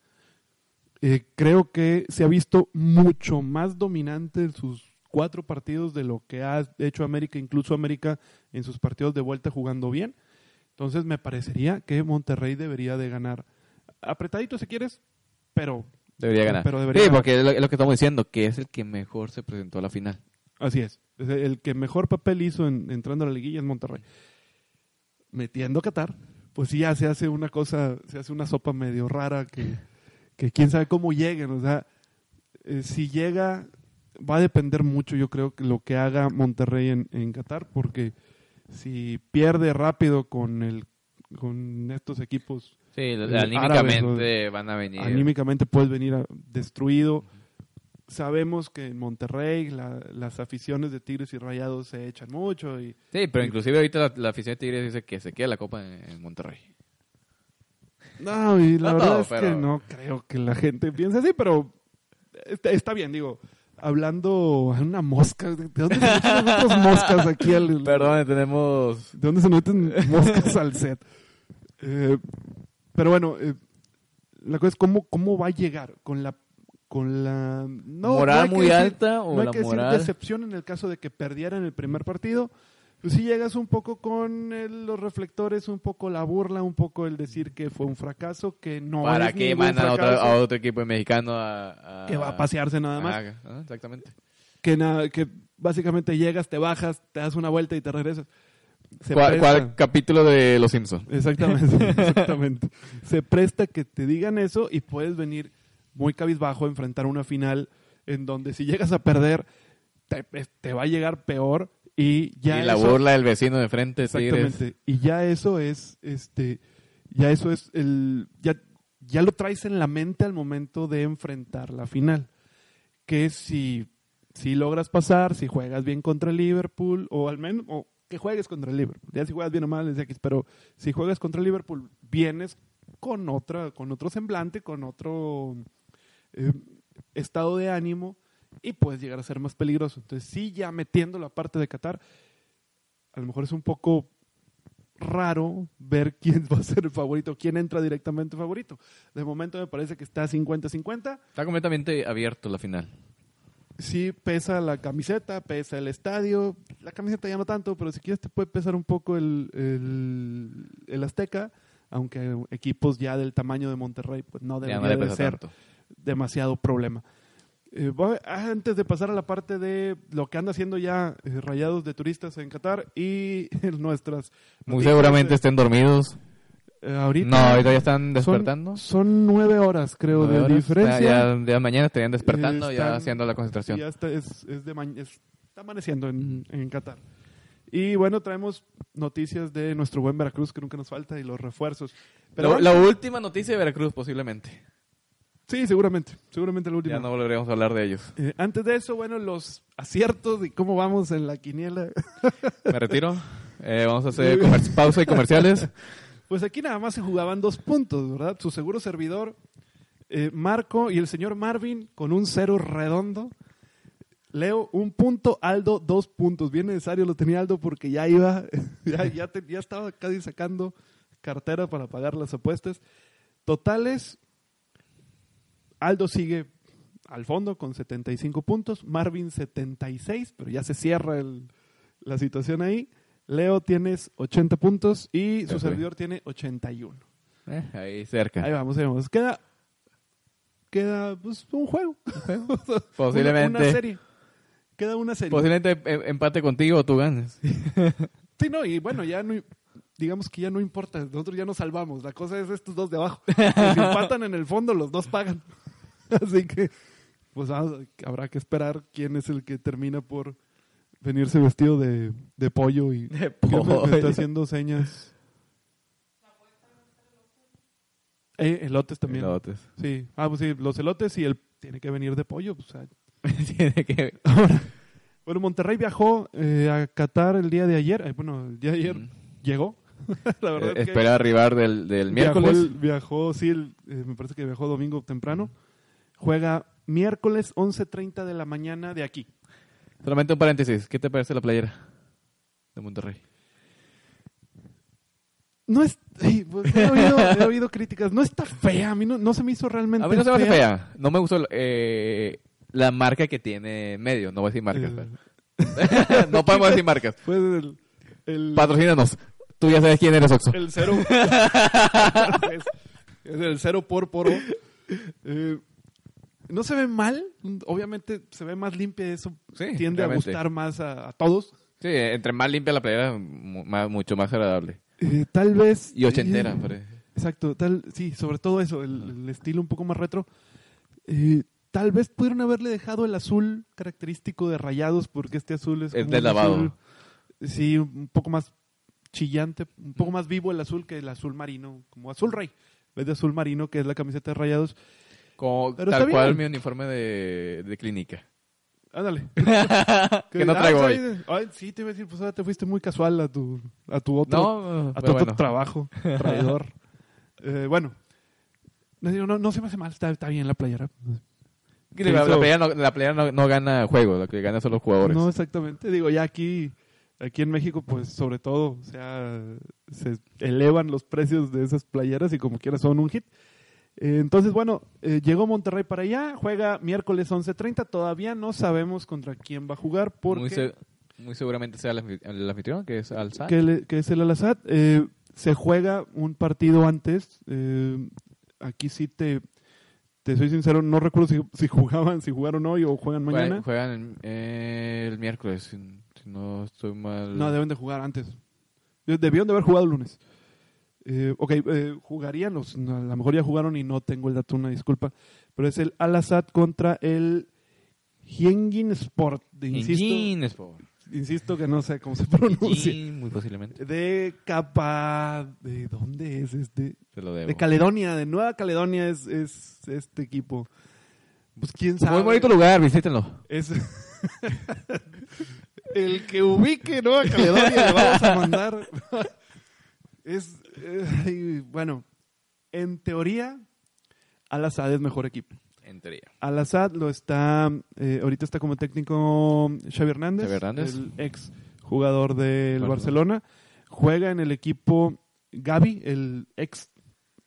Eh, creo que se ha visto mucho más dominante en sus cuatro partidos de lo que ha hecho América, incluso América en sus partidos de vuelta jugando bien. Entonces me parecería que Monterrey debería de ganar. Apretadito si quieres, pero Debería ganar. Pero debería sí, ganar. porque es lo, es lo que estamos diciendo, que es el que mejor se presentó a la final. Así es. Es El que mejor papel hizo en, entrando a la liguilla es Monterrey. Metiendo a Qatar, pues sí ya se hace una cosa, se hace una sopa medio rara que, que quién sabe cómo lleguen. O sea, eh, si llega, va a depender mucho, yo creo, que lo que haga Monterrey en, en Qatar, porque si pierde rápido con el con estos equipos Sí, Eh, anímicamente van a venir. anímicamente puedes venir destruido. Sabemos que en Monterrey la- las aficiones de Tigres y Rayados se echan mucho y Sí, pero inclusive ahorita la, la afición de Tigres dice que se queda la copa en, en Monterrey. no, y la No verdad todo, es que pero- no creo que la gente piense así, pero está, está bien, digo, hablando a una mosca, ¿de dónde se meten otras moscas aquí al Perdón, tenemos... ¿De dónde se meten moscas al set? Eh, pero bueno, eh, la cosa es cómo, cómo va a llegar con la con la no, ¿Moral que muy decir- alta o no hay la que decir moral? decepción en el caso de que perdieran el primer partido. Pues sí llegas un poco con el- los reflectores, un poco la burla, un poco el decir que fue un fracaso, que no ¿Para es qué mandan a otro, a otro equipo mexicano a, a- que va a pasearse nada más. Ah, ah, exactamente. Que, que básicamente llegas, te bajas, te das una vuelta y te regresas. Se ¿Cuál, capítulo de Los Simpsons? Exactamente, exactamente. Se presta que te digan eso y puedes venir muy cabizbajo a enfrentar una final en donde si llegas a perder te, te va a llegar peor y ya y la eso- burla del vecino de frente, Tigres. exactamente y ya eso es este ya eso es el ya ya lo traes en la mente al momento de enfrentar la final que si si logras pasar si juegas bien contra el Liverpool o al menos o que juegues contra el Liverpool ya si juegas bien o mal es X pero si juegas contra el Liverpool vienes con otra con otro semblante con otro eh, estado de ánimo y puedes llegar a ser más peligroso entonces sí ya metiendo la parte de Qatar a lo mejor es un poco raro ver quién va a ser el favorito, quién entra directamente favorito. De momento me parece que está 50-50. Está completamente abierto la final. Sí pesa la camiseta, pesa el estadio. La camiseta ya no tanto, pero si quieres te puede pesar un poco el, el, el Azteca, aunque equipos ya del tamaño de Monterrey pues no debería no de ser tanto. demasiado problema. Eh, antes de pasar a la parte de lo que anda haciendo ya eh, Rayados de turistas en Qatar y nuestras... Muy seguramente estén dormidos. Eh, ahorita No, ahorita ya están son- despertando. Son, nueve horas, creo, Nueve de horas. diferencia. Ya, ya- ya mañana estarían despertando, Eh, ya están- haciendo la concentración. Ya está, es, es de es- está amaneciendo en, en Qatar. Y bueno, traemos noticias de nuestro buen Veracruz, que nunca nos falta, y los refuerzos. Pero bueno, la última noticia de Veracruz, posiblemente. sí, seguramente, seguramente la última. Ya no volveremos a hablar de ellos. Eh, antes de eso, bueno, los aciertos y cómo vamos en la quiniela. Me retiro. Eh, vamos a hacer pausa y comerciales. Pues aquí nada más se jugaban dos puntos, ¿verdad? Su seguro servidor, eh, Marco y el señor Marvin con un cero redondo. Leo un punto, Aldo dos puntos. Bien necesario lo tenía Aldo porque ya iba, ya, ya, estaba casi sacando cartera para pagar las apuestas. Totales, Aldo sigue al fondo con 75 puntos, Marvin 76, pero ya se cierra la situación ahí. Leo tienes 80 puntos y su servidor tiene 81. Eh, ahí cerca. Ahí vamos, ahí vamos. Queda, queda pues, un juego. Posiblemente. Una, una serie. Queda una serie. Posiblemente em- empate contigo o tú ganes. Sí, no, y bueno, ya no, digamos que ya no importa, nosotros ya nos salvamos. La cosa es estos dos de abajo. si empatan en el fondo, los dos pagan. Así que, pues vamos, habrá que esperar quién es el que termina por venirse vestido de, de pollo y De me- está haciendo señas. Eh, elotes también. Elotes. Sí. Ah, pues sí, los elotes y el tiene que venir de pollo. Pues, ah. Tiene que... Ahora, bueno, Monterrey viajó eh, a Qatar el día de ayer. Eh, bueno, el día de ayer Mm. llegó. La verdad Eh, es que espera arribar del, del viajó miércoles. el- Viajó, sí, el- eh, me parece que viajó domingo temprano. Juega miércoles 11.30 de la mañana de aquí. Solamente un paréntesis. ¿Qué te parece la playera de Monterrey? No es... sí, pues, he, oído, he oído críticas. No está fea. A mí no, no se me hizo realmente A mí no se me hace fea. No me gustó eh, la marca que tiene en medio. No voy a decir marcas. El- no podemos decir marcas. El... el Patrocínanos. Tú ya sabes quién eres, Oxo. El cero. es, es el cero por poro. Eh, no se ve mal. Obviamente se ve más limpia. Eso Sí, tiende a gustar más a, a todos. Sí, entre más limpia la playera, más- mucho más agradable. Eh, tal vez. Y ochentera, eh, parece. exacto. Tal, sí, sobre todo eso. El, el estilo un poco más retro. Eh, tal vez pudieron haberle dejado el azul característico de rayados. Porque este azul es. Es de lavado. azul, sí, un poco más chillante. Un poco más vivo el azul que el azul marino. Como azul rey. En vez de azul marino, que es la camiseta de rayados. Como, Pero tal cual bien. mi uniforme de, de clínica. Ándale. que no Ah, traigo pues, hoy. ay, sí, te iba a decir, pues ahora te fuiste muy casual a tu, a tu otro, No, a tu otro bueno. trabajo, traidor. Eh, bueno, no, no, no se me hace mal, está, está bien la playera. Sí, la, playera, no, la playera no, no gana juego, lo que gana son los jugadores. No, exactamente. Digo, ya aquí, aquí en México, pues sobre todo, o sea, se elevan los precios de esas playeras y como quiera son un hit. Eh, entonces, bueno, eh, llegó Monterrey para allá, juega miércoles 11.30, todavía no sabemos contra quién va a jugar porque... muy, se- muy seguramente sea el, anfi- el anfitrión, que es Alza. que, que es el Al-Assad. Eh, se juega un partido antes. eh, aquí sí te, te soy sincero, no recuerdo si, si jugaban, si jugaron hoy o juegan mañana. Juegan el, el miércoles, si, si no estoy mal. No, deben de jugar antes. Debieron de haber jugado el lunes. Eh, ok, eh, jugarían, los, a lo mejor ya jugaron y no tengo el dato, una disculpa. Pero es el Al-Assad contra el Hyengin Sport. de- insisto. Sport. insisto que no sé cómo se pronuncia. Muy posiblemente. De capa. ¿De dónde es este? Te lo debo. De Caledonia, de Nueva Caledonia es, es este equipo. Pues quién sabe. Muy bonito lugar, visítenlo. Es el que ubique Nueva Caledonia le vamos a mandar. es bueno, en teoría Al-Assad es mejor equipo. En teoría. Al-Assad lo está eh, ahorita está como técnico Xavi Hernández, Xavi Hernández. el ex jugador del Barcelona. Barcelona. Juega en el equipo Gaby, el ex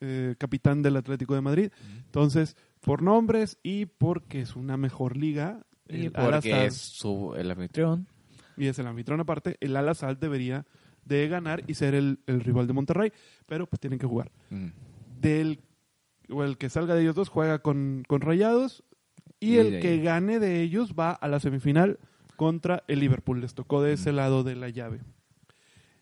eh, capitán del Atlético de Madrid. Entonces, por nombres y porque es una mejor liga, Y el porque Al-Assad- es su, el anfitrión. y es el anfitrión aparte, el Al Assad debería de ganar y ser el, el rival de Monterrey, pero pues tienen que jugar. Mm. Del o el que salga de ellos dos juega con, con Rayados y, Y el que gane de ellos va a la semifinal contra el Liverpool. Les tocó de ese lado de la llave.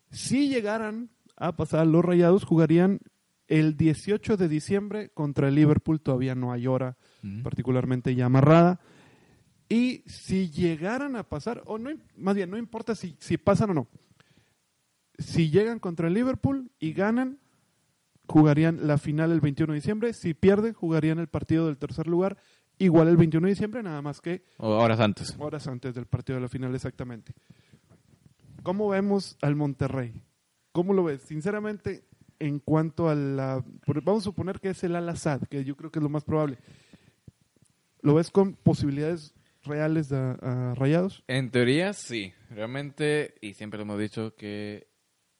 Si llegaran a pasar los Rayados, jugarían el 18 de diciembre contra el Liverpool. Todavía no hay hora Mm. particularmente ya amarrada. Y si llegaran a pasar, o no, más bien, no importa si, si pasan o no. Si llegan contra el Liverpool y ganan, jugarían la final el 21 de diciembre. Si pierden, jugarían el partido del tercer lugar, igual el 21 de diciembre, nada más que O horas antes. horas antes del partido de la final exactamente. ¿Cómo vemos al Monterrey? ¿Cómo lo ves? Sinceramente, en cuanto a la... Vamos a suponer que es el Al-Assad, que yo creo que es lo más probable. ¿Lo ves con posibilidades reales a, a Rayados? En teoría, sí. Realmente, y siempre lo hemos dicho, que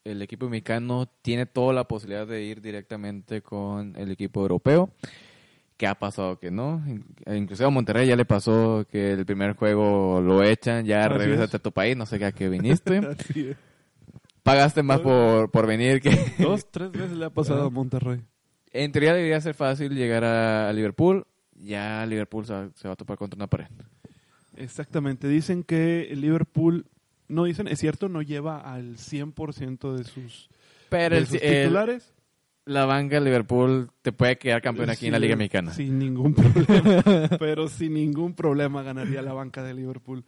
el equipo mexicano tiene toda la posibilidad de ir directamente con el equipo europeo. ¿Qué ha pasado que no? In- Inclusive a Monterrey ya le pasó que el primer juego lo echan, ya regresas es. a tu país, no sé a qué viniste. Así es. Pagaste más por, por venir que... Dos, tres veces le ha pasado a Monterrey. En teoría debería ser fácil llegar a, Liverpool. Ya Liverpool se va, se va a topar contra una pared. Exactamente. Dicen que Liverpool, no dicen, es cierto, no lleva al 100% de sus, Pero de el- sus el- titulares. la banca de Liverpool te puede quedar campeón aquí en la Liga Mexicana. Sin ningún problema. pero sin ningún problema ganaría la banca de Liverpool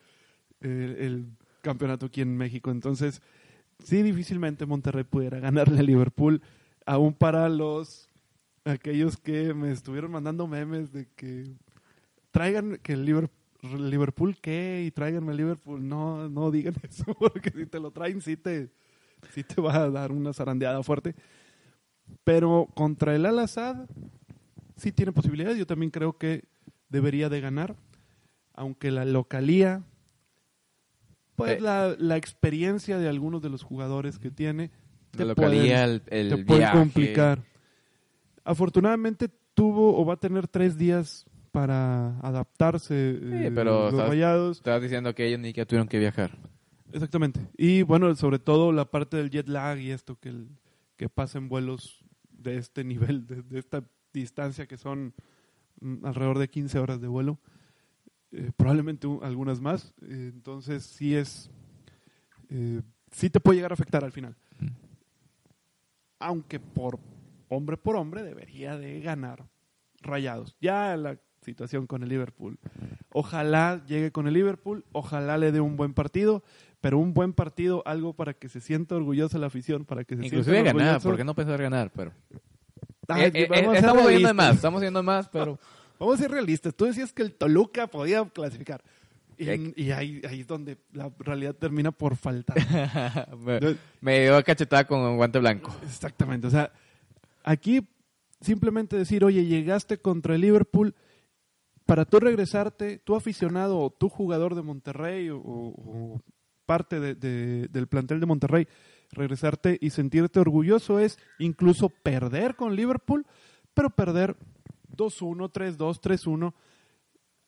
el, el campeonato aquí en México. Entonces, sí, difícilmente Monterrey pudiera ganarle a Liverpool, aún para los aquellos que me estuvieron mandando memes de que traigan que el Liverpool, Liverpool qué y tráiganme el Liverpool. No, no digan eso, porque si te lo traen sí te, sí te va a dar una zarandeada fuerte. Pero contra el Al-Assad sí tiene posibilidades. Yo también creo que debería de ganar, aunque la localía, pues Eh. la, la experiencia de algunos de los jugadores que tiene, La localía, el, el te puede viaje. complicar. Afortunadamente tuvo o va a tener tres días para adaptarse eh, pero los estás- rayados. Estabas diciendo que ellos ni que tuvieron que viajar. Exactamente. Y bueno, sobre todo la parte del jet lag y esto que, el- que pasa en vuelos de este nivel, de, de esta distancia que son mm, alrededor de 15 horas de vuelo, eh, probablemente algunas más. Eh, entonces sí es, sí te puede llegar a afectar al final. Mm. Aunque por hombre por hombre debería de ganar rayados. Ya la situación con el Liverpool. Ojalá llegue con el Liverpool, ojalá le dé un buen partido, pero un buen partido, algo para que se sienta orgullosa la afición, para que se Inclusive sienta ganar, ¿por qué no pensar ganar? Pero... Eh, eh, eh, estamos viendo de más, estamos viendo más, pero... Vamos a ser realistas. Tú decías que el Toluca podía clasificar. Y ahí, ahí es donde la realidad termina por faltar. me, me dio cachetada con guante blanco. Exactamente. O sea, aquí simplemente decir, oye, llegaste contra el Liverpool, para tú regresarte, tú aficionado o tú jugador de Monterrey o, parte de- de- del plantel de Monterrey, regresarte y sentirte orgulloso es incluso perder con Liverpool, pero perder 2-1, 3-2, 3-1,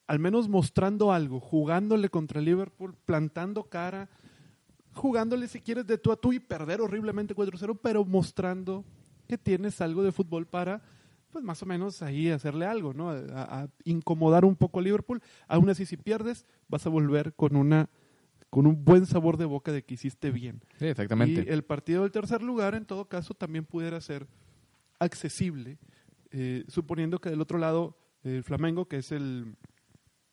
al menos mostrando algo, jugándole contra Liverpool, plantando cara, jugándole si quieres de tú a tú y perder horriblemente 4-0, pero mostrando que tienes algo de fútbol para, pues más o menos ahí hacerle algo, ¿no? A, a incomodar un poco a Liverpool. Aún así, si pierdes, vas a volver con una con un buen sabor de boca de que hiciste bien. Sí, exactamente. Y el partido del tercer lugar, en todo caso, también pudiera ser accesible, eh, suponiendo que del otro lado el Flamengo, que es el,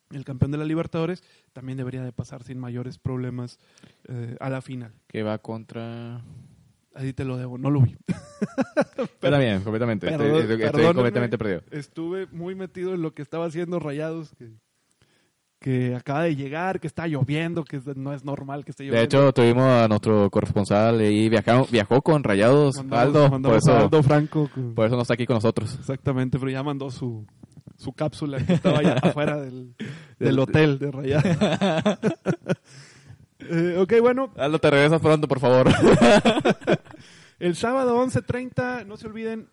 el campeón de la Libertadores, también debería de pasar sin mayores problemas eh, a la final. Que va contra... Ahí te lo debo, no lo vi. Está bien, completamente. Estoy- Perdón- estoy, estoy completamente perdido. Estuve muy metido en lo que estaba haciendo Rayados, que, que acaba de llegar, que está lloviendo, que no es normal que esté lloviendo. De hecho, tuvimos a nuestro corresponsal y viajó, viajó con Rayados, Mandamos- Aldo, por mandamos a eso, Aldo Franco. por eso no está aquí con nosotros. Exactamente, pero ya mandó su, su cápsula que estaba allá afuera del, del hotel de Rayados. Eh, ok, bueno, Aldo, te regresas pronto, por favor. el sábado 11.30, no se olviden,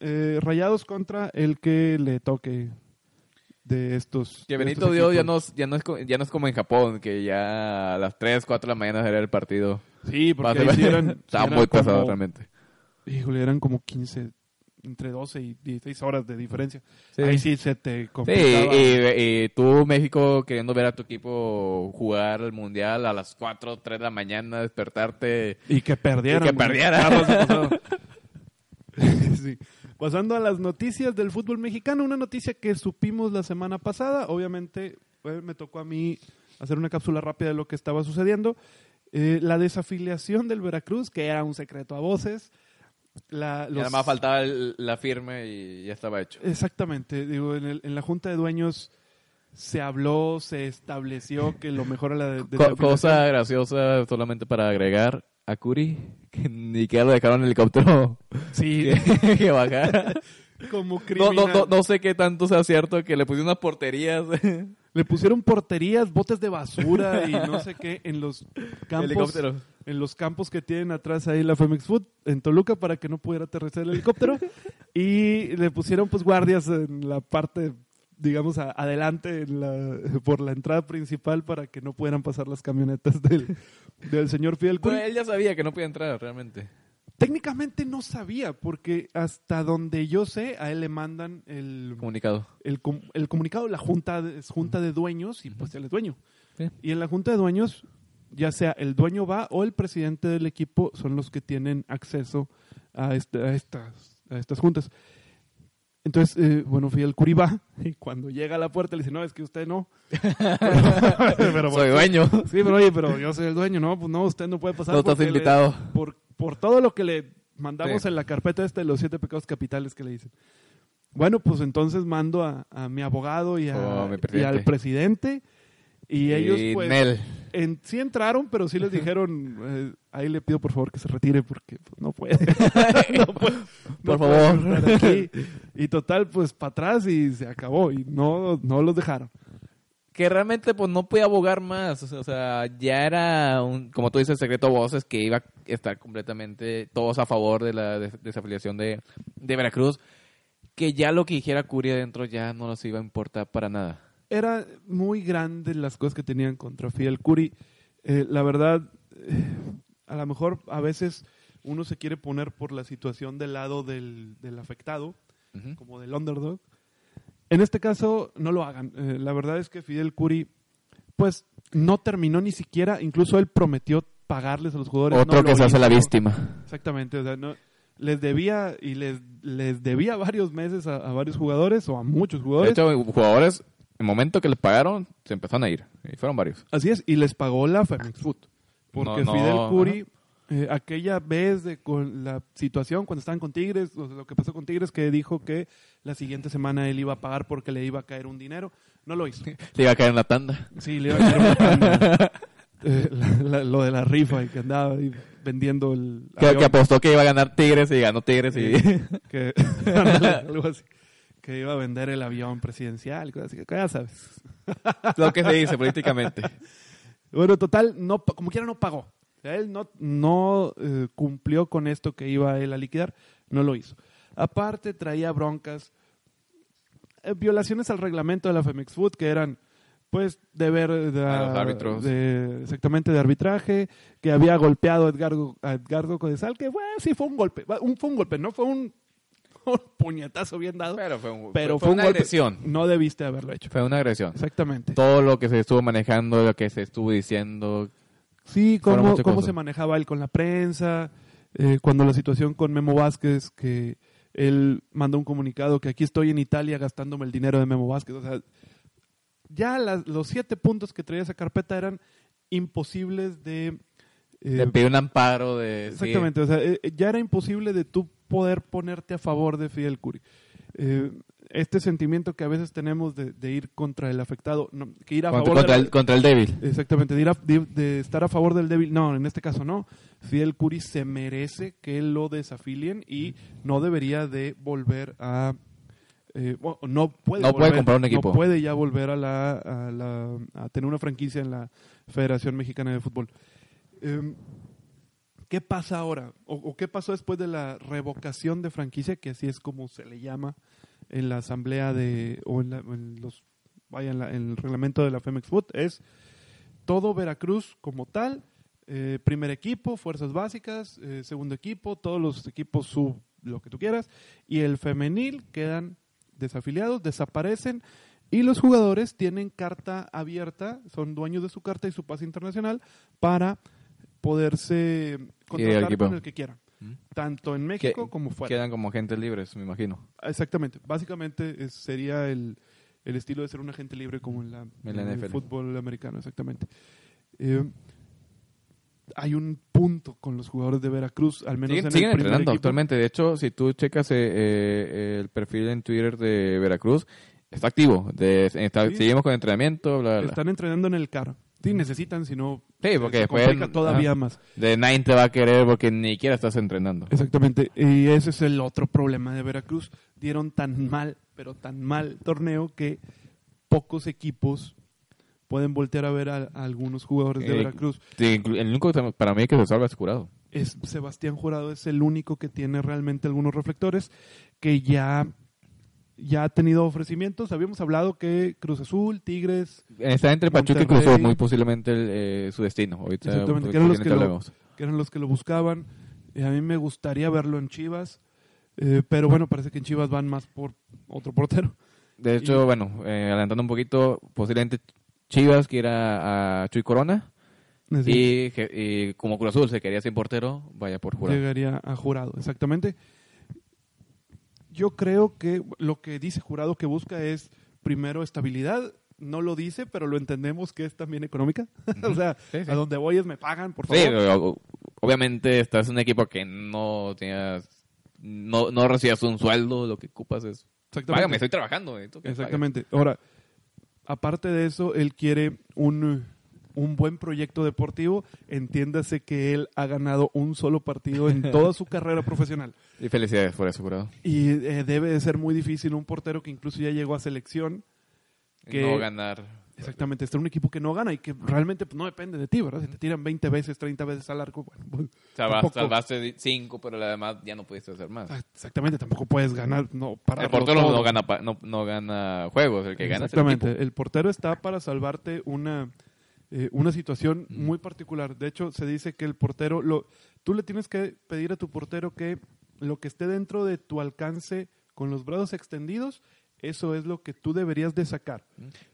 eh, Rayados contra el que le toque de estos. que Benito Dios ya no, es- ya, no es, ya no es como en Japón, que ya a las 3, 4 de la mañana era el partido. Sí, porque ahí sí eran, Estaba eran muy pesado como- realmente. Híjole, eran como 15, entre 12 y 16 horas de diferencia. Sí. Ahí sí se te Sí, complicaba. y, y tú, México, queriendo ver a tu equipo jugar el Mundial a las 4, 3 de la mañana, despertarte. Y que perdieran. Y que perdieran. Sí. Pasando a las noticias del fútbol mexicano, una noticia que supimos la semana pasada, obviamente me tocó a mí hacer una cápsula rápida de lo que estaba sucediendo. Eh, la desafiliación del Veracruz, que era un secreto a voces. La, los- nada más faltaba el- la firme y ya estaba hecho. Exactamente, digo, en, el- en la junta de dueños se habló, se estableció que lo mejor era la de, Co- cosa graciosa, solamente para agregar, a Curi, que ni siquiera lo dejaron en el helicóptero Sí, que, que bajara. como No, criminal. no, no, no sé qué tanto sea cierto que le pusieron unas porterías. Le pusieron porterías, botes de basura y no sé qué en los campos, helicóptero. en los campos que tienen atrás ahí la Femex Food en Toluca para que no pudiera aterrizar el helicóptero y le pusieron pues guardias en la parte digamos a- adelante en la- por la entrada principal para que no pudieran pasar las camionetas del, del señor Fidel Curi. Pero él ya sabía que no podía entrar realmente. Técnicamente no sabía porque hasta donde yo sé a él le mandan el, Comunicado. el, com- el comunicado, la junta es junta de dueños y pues él es dueño. Sí. Y en la junta de dueños, ya sea el dueño va o el presidente del equipo son los que tienen acceso a, este- a estas, a estas juntas. Entonces, eh, bueno, Fidel Curi va y cuando llega a la puerta le dice, no, es que usted no. pero, Soy dueño. Sí, pero oye, pero yo soy el dueño, no, pues no, usted no puede pasar. No estás porque le- invitado. por, por todo lo que le mandamos Sí. en la carpeta este de los siete pecados capitales que le dicen. bueno, pues entonces mando a, a mi abogado y, a- Oh, y al presidente. Y ellos, Y pues, Nel. en- sí entraron, pero sí les dijeron, eh, ahí le pido por favor que se retire porque pues, no puede. no puede no Por puede favor. aquí. Y total, pues para atrás y se acabó. Y no, no los dejaron. que realmente pues no podía abogar más, o sea, ya era un, como tú dices, secreto a voces que iba a estar completamente todos a favor de la des- desafiliación de, de Veracruz, que ya lo que dijera Curia dentro ya no les iba a importar para nada. Era muy grande las cosas que tenían contra Fidel Curi. Eh, la verdad, eh, a lo mejor a veces uno se quiere poner por la situación del lado del, del afectado, como del underdog. En este caso, no lo hagan. Eh, la verdad es que Fidel Curi, pues, no terminó ni siquiera, incluso él prometió pagarles a los jugadores. Otro no que se hace la víctima. Exactamente, o sea, no, les debía y les, les debía varios meses a, a varios jugadores o a muchos De jugadores. hecho, jugadores, el momento que les pagaron, se empezaron a ir. Y fueron varios. Así es, y les pagó la Femex Food. Porque No, no, Fidel Curi, eh, aquella vez de con la situación cuando estaban con Tigres, o sea, lo que pasó con Tigres, que dijo que la siguiente semana él iba a pagar porque le iba a caer un dinero, no lo hizo. Le iba a caer en la tanda. Sí, le iba a caer una tanda. Eh, la- la- lo de la rifa y que andaba ahí vendiendo el Que, que apostó que iba a ganar Tigres y ganó Tigres. Y... que- ándale, algo así. Que iba a vender el avión presidencial cosas así, ya sabes. lo que se dice políticamente. Bueno, total, no, como quiera no pagó. Él no, no eh, cumplió con esto que iba él a liquidar, no lo hizo. Aparte traía broncas, eh, violaciones al reglamento de la Femex Food que eran pues deber de, A los árbitros. de- exactamente de arbitraje, que había golpeado a Edgardo, a Edgardo Codesal, que bueno, sí fue un golpe, un, fue un golpe, no fue un, un puñetazo bien dado, Pero fue, un, pero fue fue, un una golpe. agresión. No debiste haberlo hecho. Fue una agresión. Exactamente. Todo lo que se estuvo manejando, lo que se estuvo diciendo. Sí, cómo, cómo se manejaba él con la prensa, eh, cuando la situación con Memo Vázquez, que él mandó un comunicado que aquí estoy en Italia gastándome el dinero de Memo Vázquez. O sea, ya las- los siete puntos que traía esa carpeta eran imposibles de... eh, Le pidió un amparo de... sí. Exactamente, o sea, eh, ya era imposible de tú poder ponerte a favor de Fidel Curi. Eh, este sentimiento que a veces tenemos de, de ir contra el afectado, no, que ir a contra, favor de contra la- el, contra el débil. Exactamente, de, ir a- de- de estar a favor del débil. No, en este caso no. Fidel Curi se merece que lo desafilien y no debería de volver a... eh, bueno, no puede, No puede volver- comprar un equipo. No puede ya volver a, la, a, la- a tener una franquicia en la Federación Mexicana de Fútbol. Eh, ¿Qué pasa ahora? O, qué pasó después de la revocación de franquicia, que así es como se le llama en la asamblea de... o en, la- los... Vaya, en, la- en el reglamento de la Femex Food, es todo Veracruz como tal, eh, primer equipo, fuerzas básicas, eh, segundo equipo, todos los equipos sub, lo que tú quieras, y el femenil quedan desafiliados, desaparecen, y los jugadores tienen carta abierta, son dueños de su carta y su pase internacional para poderse contratar equipo. con el que quieran, ¿Mm? tanto en México como fuera. Quedan como agentes libres, me imagino. Exactamente. Básicamente es- sería el, el estilo de ser un agente libre como en, la, En la en el NFL. fútbol americano, exactamente. Eh, hay un punto con los jugadores de Veracruz, al menos Siguen, en siguen el primer entrenando equipo. actualmente. De hecho, si tú checas eh, eh, el perfil en Twitter de Veracruz, está activo. De, está- Sí. Seguimos con entrenamiento, bla, bla. Están entrenando en el CAR. Sí, necesitan, si no, Sí, porque se después- complica todavía más. De nadie te va a querer porque ni siquiera estás entrenando. Exactamente. Y ese es el otro problema de Veracruz. Dieron tan mal, pero tan mal torneo que pocos equipos pueden voltear a ver a, a algunos jugadores de Eh, Veracruz. El único para mí que se salva es curado. es Sebastián Jurado es el único que tiene realmente algunos reflectores que ya ya ha tenido ofrecimientos. Habíamos hablado que Cruz Azul, Tigres, Está entre Pachuca y. Cruz Azul, muy posiblemente el, eh, su destino. Ahorita Exactamente, pues, que eran los que lo- que eran los que lo buscaban. Eh, a mí me gustaría verlo en Chivas, eh, pero bueno, parece que en Chivas van más por otro portero. De hecho, bueno, eh, adelantando un poquito, posiblemente Chivas quiera a Chuy Corona y, y como Cruz Azul se quería sin portero, vaya por jurado. llegaría a Jurado, exactamente. Yo creo que lo que dice Jurado que busca es primero estabilidad. No lo dice, pero lo entendemos que es también económica. o sea, Sí, sí. a donde voy es me pagan, por favor. Sí, obviamente estás en un equipo que no tenías, no, no recibías un sueldo, lo que ocupas es Exactamente. Págame, estoy trabajando. Exactamente. Ahora, aparte de eso, él quiere un, un buen proyecto deportivo. Entiéndase que él ha ganado un solo partido en toda su carrera profesional. Y felicidades por eso, jurado. Y eh, debe de ser muy difícil un portero que incluso ya llegó a selección. Que- No ganar. Exactamente, estar en un equipo que no gana y que realmente pues, no depende de ti, ¿verdad? Si te tiran 20 veces, 30 veces al arco, bueno, pues, salvaste cinco, pero además ya no pudiste hacer más. Exactamente, tampoco puedes ganar, no, para El portero no gana, no, no gana juegos, el que gana es el Exactamente. El, portero está para salvarte una, eh, una situación muy particular. De hecho, se dice que el portero, lo, tú le tienes que pedir a tu portero que lo que esté dentro de tu alcance con los brazos extendidos, eso es lo que tú deberías de sacar.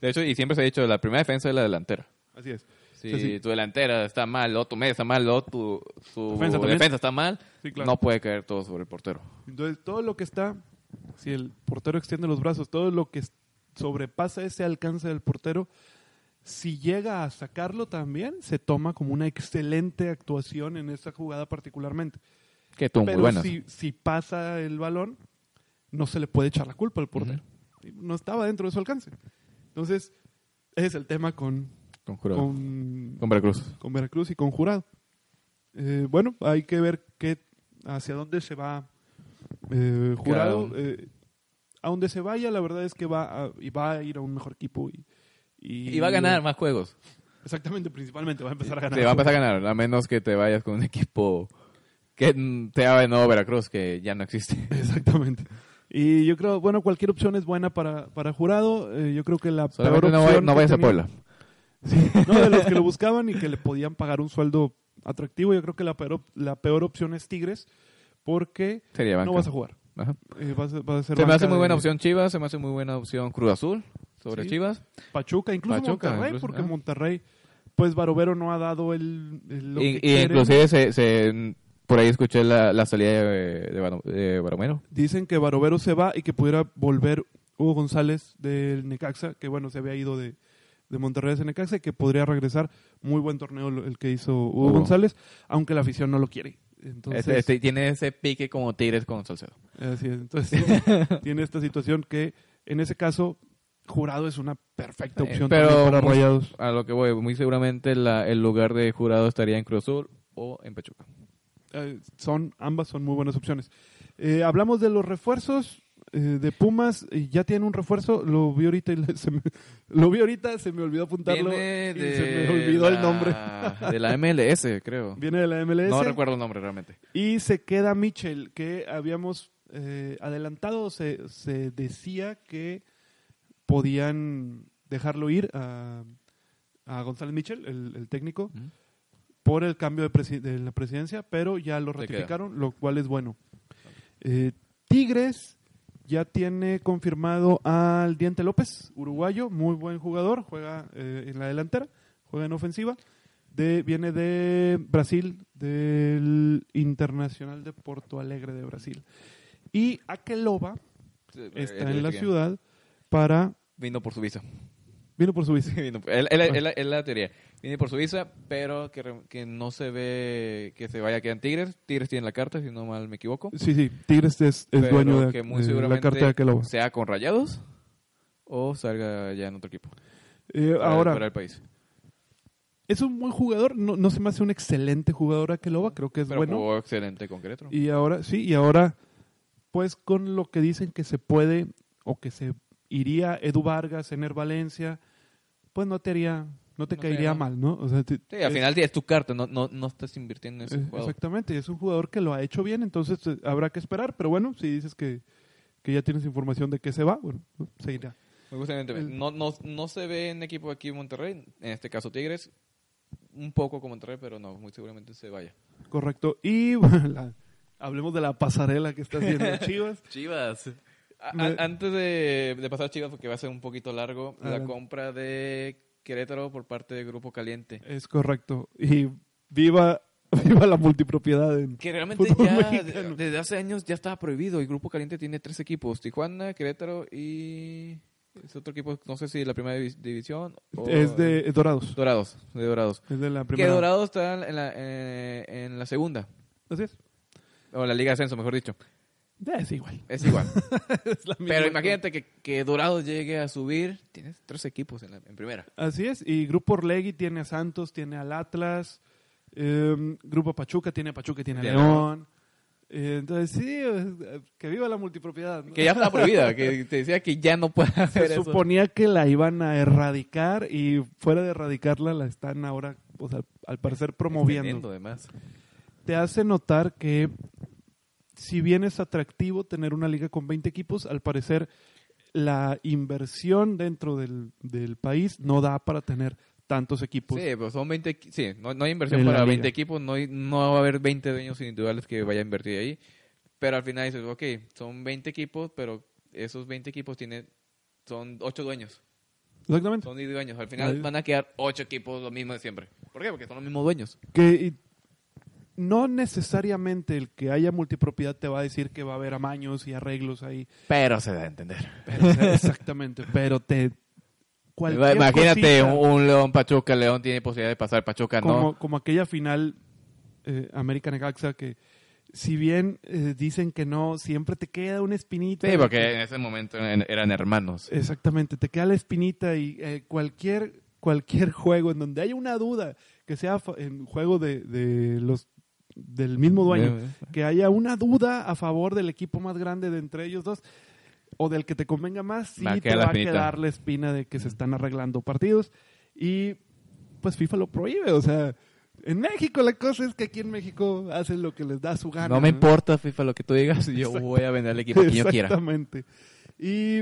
De hecho, y siempre se ha dicho, la primera defensa es la delantera. Así es. Si Sí, sí. tu delantera está mal, o tu media está mal, o tu, tu Defensa defensa, está mal, Sí, claro. no puede caer todo sobre el portero. Entonces, todo lo que está, si el portero extiende los brazos, todo lo que sobrepasa ese alcance del portero, si llega a sacarlo también, se toma como una excelente actuación en esa jugada particularmente. Que tú, muy Pero buenas. si, si pasa el balón, no se le puede echar la culpa al portero. No estaba dentro de su alcance. Entonces, ese es el tema con, Con con, Con Veracruz. con Veracruz y con Jurado. Eh, bueno, hay que ver qué, hacia dónde se va eh, Jurado. Uno. Eh, a donde se vaya, la verdad es que va a, y va a ir a un mejor equipo. Y, y, Y va a ganar más juegos. Exactamente, principalmente va a empezar a ganar. Te va a empezar a ganar, a menos que te vayas con un equipo que te haga de nuevo Veracruz, que ya no existe. Exactamente. Y yo creo, bueno, cualquier opción es buena para, para Jurado. Eh, yo creo que la peor Solamente no, vay- opción no vayas a Puebla. Sí, no, de los que lo buscaban y que le podían pagar un sueldo atractivo, yo creo que la peor, la peor opción es Tigres, porque Sería no vas a jugar. Ajá. Eh, vas a- vas a ser Se me hace muy buena de opción Chivas, se me hace muy buena opción Cruz Azul sobre Sí. Chivas. Pachuca, incluso Pachuca, Monterrey, incluso, porque ah. Monterrey, pues Barovero no ha dado el, el- lo Y, que y quiere. inclusive se, se- por ahí escuché la, la salida de, de, Baro- de Baromero. Dicen que Barovero se va y que pudiera volver Hugo González del Necaxa, que bueno, se había ido de, de Monterrey a ese Necaxa y que podría regresar. Muy buen torneo el que hizo Hugo Hugo. González, aunque la afición no lo quiere. Entonces, Este- este tiene ese pique como Tigres con Salcedo. Así es. Entonces, tiene esta situación que, en ese caso, Jurado es una perfecta Eh, opción pero para muy- Rayados. A lo que voy, muy seguramente la- el lugar de jurado estaría en Cruz Azul o en Pachuca. Eh, son, ambas son muy buenas opciones. Eh, hablamos de los refuerzos de Pumas. ya tiene un refuerzo. Lo vi ahorita y se me, lo vi ahorita, se me olvidó apuntarlo. Viene y se me olvidó el nombre. De la MLS, creo. Viene de la MLS. No recuerdo el nombre realmente. Y se queda Mitchell, que habíamos adelantado. Se, se decía que podían dejarlo ir a, a González Mitchell, el, el técnico, por el cambio de, presi- de la presidencia, pero ya lo ratificaron, lo cual es bueno. Eh, Tigres ya tiene confirmado al Diente López, uruguayo, muy buen jugador, juega eh, en la delantera, juega en ofensiva. De, viene de Brasil, del Internacional de Porto Alegre de Brasil. Y Akeloba está en la ciudad para... Vino por su visa. Vino por su visa. Vino por- es la- teoría. Viene por su visa, pero que, re- que no se ve que se vaya a quedar en Tigres. Tigres tiene la carta, si no mal me equivoco. Sí, sí, Tigres es, es dueño de, que muy de la carta de Akeloba. sea con Rayados o salga ya en otro equipo. Eh, Para- ahora, para el país. es un buen jugador, no, no se me hace un excelente jugador Akeloba, creo que es Pero bueno. jugó excelente con Querétaro. Y ahora, sí, y ahora, pues con lo que dicen que se puede o que se iría Edu Vargas, Ener Valencia, pues no te haría, no te No caería no. mal, ¿no? O sea, te- Sí, al es- final es tu carta, no, no, no estás invirtiendo en ese eh, jugador. Exactamente, es un jugador que lo ha hecho bien, entonces eh, habrá que esperar, pero bueno, si dices que, que ya tienes información de que se va, bueno, ¿no? se irá. Muy justamente, El- no, no, no se ve en equipo aquí en Monterrey, en este caso Tigres, un poco como Monterrey, pero no, muy seguramente se vaya. Correcto. Y bueno, la- hablemos de la pasarela que está haciendo Chivas. Chivas. A- antes de, de pasar a Chivas, porque va a ser un poquito largo, la compra de Querétaro por parte de Grupo Caliente. Es correcto. Y viva, viva la multipropiedad. En, Que realmente ya mexicano. desde hace años ya estaba prohibido. Y Grupo Caliente tiene tres equipos: Tijuana, Querétaro y. Es otro equipo, no sé si la primera divi- división. o- es de es Dorados. Dorados. De Dorados. Es de la Que. Dorados está en la, eh, en la segunda. Así es. O la Liga de Ascenso, mejor dicho. Es igual. Es igual. Es la misma Pero imagínate que, que Dorado llegue a subir. Tienes tres equipos en, la- en primera. Así es. Y Grupo Orlegui tiene a Santos, tiene al Atlas. eh, Grupo Pachuca tiene a Pachuca tiene a León. Eh, entonces, sí, eh, que viva la multipropiedad. ¿no? Que ya está prohibida. que te decía que ya no puede hacer Se eso. suponía que la iban a erradicar y fuera de erradicarla la están ahora, pues, al, al parecer, promoviendo. Además. Te hace notar que si bien es atractivo tener una liga con 20 equipos, al parecer la inversión dentro del, del país no da para tener tantos equipos. Sí, pues son 20. equi- Sí, no, no hay inversión para liga. 20 equipos. No, hay- no va a haber 20 dueños individuales que vayan a invertir ahí. Pero al final dices, ok, son 20 equipos, pero esos 20 equipos tienen. Son 8 dueños. Exactamente. Son 10 dueños. Al final van a quedar 8 equipos lo mismo de siempre. ¿Por qué? Porque son los mismos dueños. Que no necesariamente el que haya multipropiedad te va a decir que va a haber amaños y arreglos ahí. Pero se da a entender. Pero, exactamente, pero te... Imagínate cosita, un, León Pachuca. León tiene posibilidad de pasar Pachuca, como, ¿no? como aquella final eh, América Necaxa que si bien eh, dicen que no, siempre te queda una espinita. Sí, porque en ese momento eran hermanos. Exactamente, te queda la espinita y eh, cualquier cualquier juego en donde haya una duda, que sea en juego de, de los del mismo dueño, que haya una duda a favor del equipo más grande de entre ellos dos o del que te convenga más, sí Va te va a quedar la espina de que se están arreglando partidos y pues FIFA lo prohíbe, o sea, en México la cosa es que aquí en México hacen lo que les da su gana. No me importa, FIFA, lo que tú digas. Yo voy a vender el equipo que yo quiera. Exactamente. Y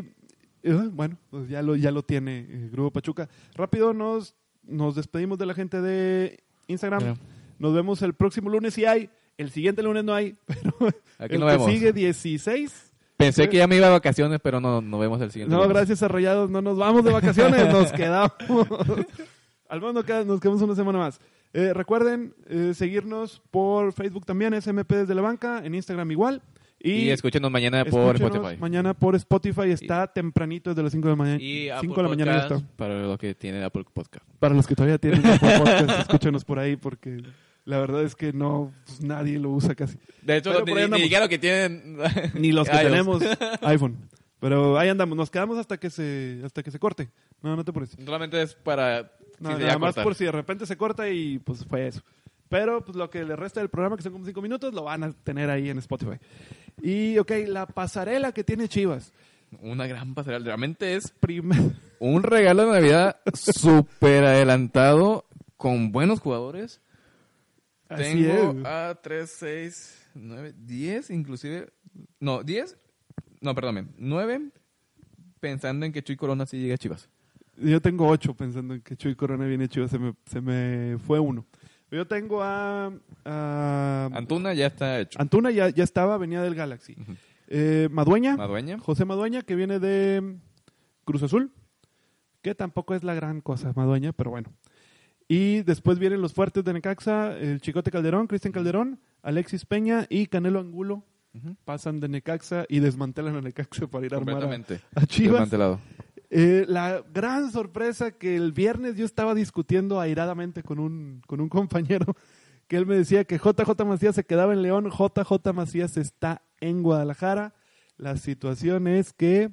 eh, bueno, pues ya lo, ya lo tiene eh, Grupo Pachuca. Rápido nos, nos despedimos de la gente de Instagram. Nos vemos el próximo lunes si hay. El siguiente lunes no hay, pero Aquí el nos que vemos. sigue 16. Pensé que ya me iba a vacaciones, pero no, nos vemos el siguiente. No, lunes. gracias a Rayados, no nos vamos de vacaciones, nos quedamos. Al menos nos quedamos una semana más. Eh, recuerden eh, seguirnos por Facebook también, SMP desde la banca, en Instagram igual. Y, Y escúchenos mañana por escúchenos Spotify. Mañana por Spotify está tempranito desde las 5 de la mañana. Y 5 Apple de la mañana está. para los que tienen Apple Podcast. Para los que todavía tienen Apple Podcast, escúchenos por ahí porque la verdad es que no pues, nadie lo usa casi. De hecho, Pero ni, ni los que tienen... Ni los que tenemos iPhone. Pero ahí andamos, nos quedamos hasta que se hasta que se corte. No, no te apures. Solamente es para... No, si nada más por si de repente se corta y pues fue eso. Pero pues lo que le resta del programa, que son como 5 minutos, lo van a tener ahí en Spotify. Y ok, la pasarela que tiene Chivas. Una gran pasarela. Realmente es un regalo de Navidad súper adelantado con buenos jugadores. Así Tengo es. a 3, 6, 9, 10 inclusive. No, 10. No, perdóname. 9 pensando en que Chuy Corona sí llega a Chivas. Yo tengo ocho pensando en que Chuy Corona viene Chivas, se me, se me fue uno. Yo tengo a, a- Antuna ya está hecho. Antuna, ya, ya estaba, venía del Galaxy. Eh, Madueña, Madueña. José Madueña, que viene de Cruz Azul, que tampoco es la gran cosa, Madueña, pero bueno. Y después vienen los fuertes de Necaxa, el Chicote Calderón, Cristian Calderón, Alexis Peña y Canelo Angulo. Pasan de Necaxa y desmantelan a Necaxa para ir a armar a, Completamente. a Chivas. Desmantelado. Eh, la gran sorpresa que el viernes yo estaba discutiendo airadamente con un, con un compañero que él me decía que JJ Macías se quedaba en León, JJ Macías está en Guadalajara. La situación es que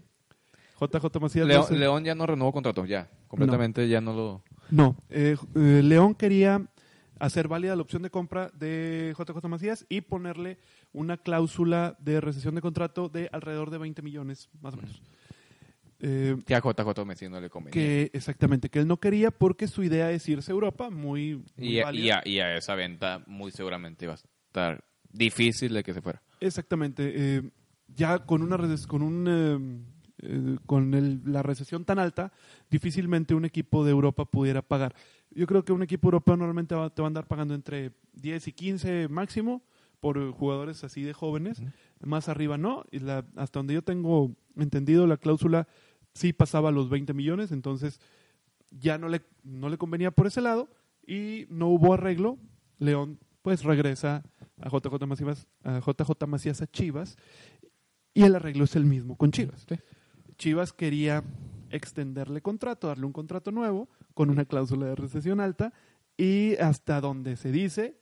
JJ Macías no León, se- León ya no renovó contrato, ya. Completamente ya no lo... no, eh, eh, León quería hacer válida la opción de compra de JJ Macías y ponerle una cláusula de recesión de contrato de alrededor de 20 millones, más o menos. Eh, Que a JJ Messi no le convenía. que exactamente, que él no quería porque su idea es irse a Europa, muy, muy Y a, válida. y, a, y a esa venta muy seguramente iba a estar difícil de que se fuera. Exactamente, eh, ya con una con un eh, eh, con el- la recesión tan alta, difícilmente un equipo de Europa pudiera pagar. Yo creo que un equipo europeo normalmente va- te va a andar pagando entre 10 y 15 máximo por jugadores así de jóvenes, más arriba no, y la- hasta donde yo tengo entendido la cláusula sí pasaba los 20 millones, entonces ya no le, no le convenía por ese lado y no hubo arreglo. León pues regresa a JJ Macías a, JJ Macías a Chivas y el arreglo es el mismo con Chivas. Chivas quería extenderle contrato, darle un contrato nuevo con una cláusula de recesión alta y hasta donde se dice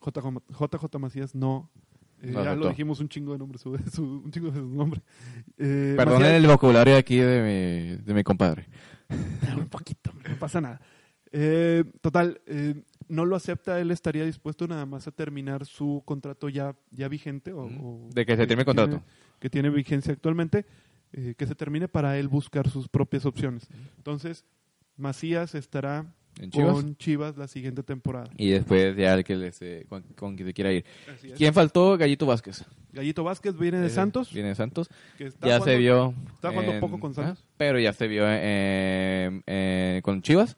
JJ, JJ Macías no Eh, ya lo dijimos un chingo de nombres, su, su- un chingo de su nombre. Eh, Perdonen Macías- el vocabulario aquí de mi, de mi compadre. un poquito, no pasa nada. Eh, total, eh, no lo acepta, él estaría dispuesto nada más a terminar su contrato ya, ya vigente. O, o- De que se termine el contrato. Tiene, que tiene vigencia actualmente, que se termine para él buscar sus propias opciones. Entonces, Macías estará En Chivas. con Chivas la siguiente temporada. Y después ya el que les, eh, con, con que se quiera ir. ¿Quién faltó? Gallito Vázquez. Gallito Vázquez viene de Eh, Santos. Viene de Santos. que está Ya jugando- se vio. está jugando en- poco con Santos. ah, Pero ya se vio en- en- con Chivas.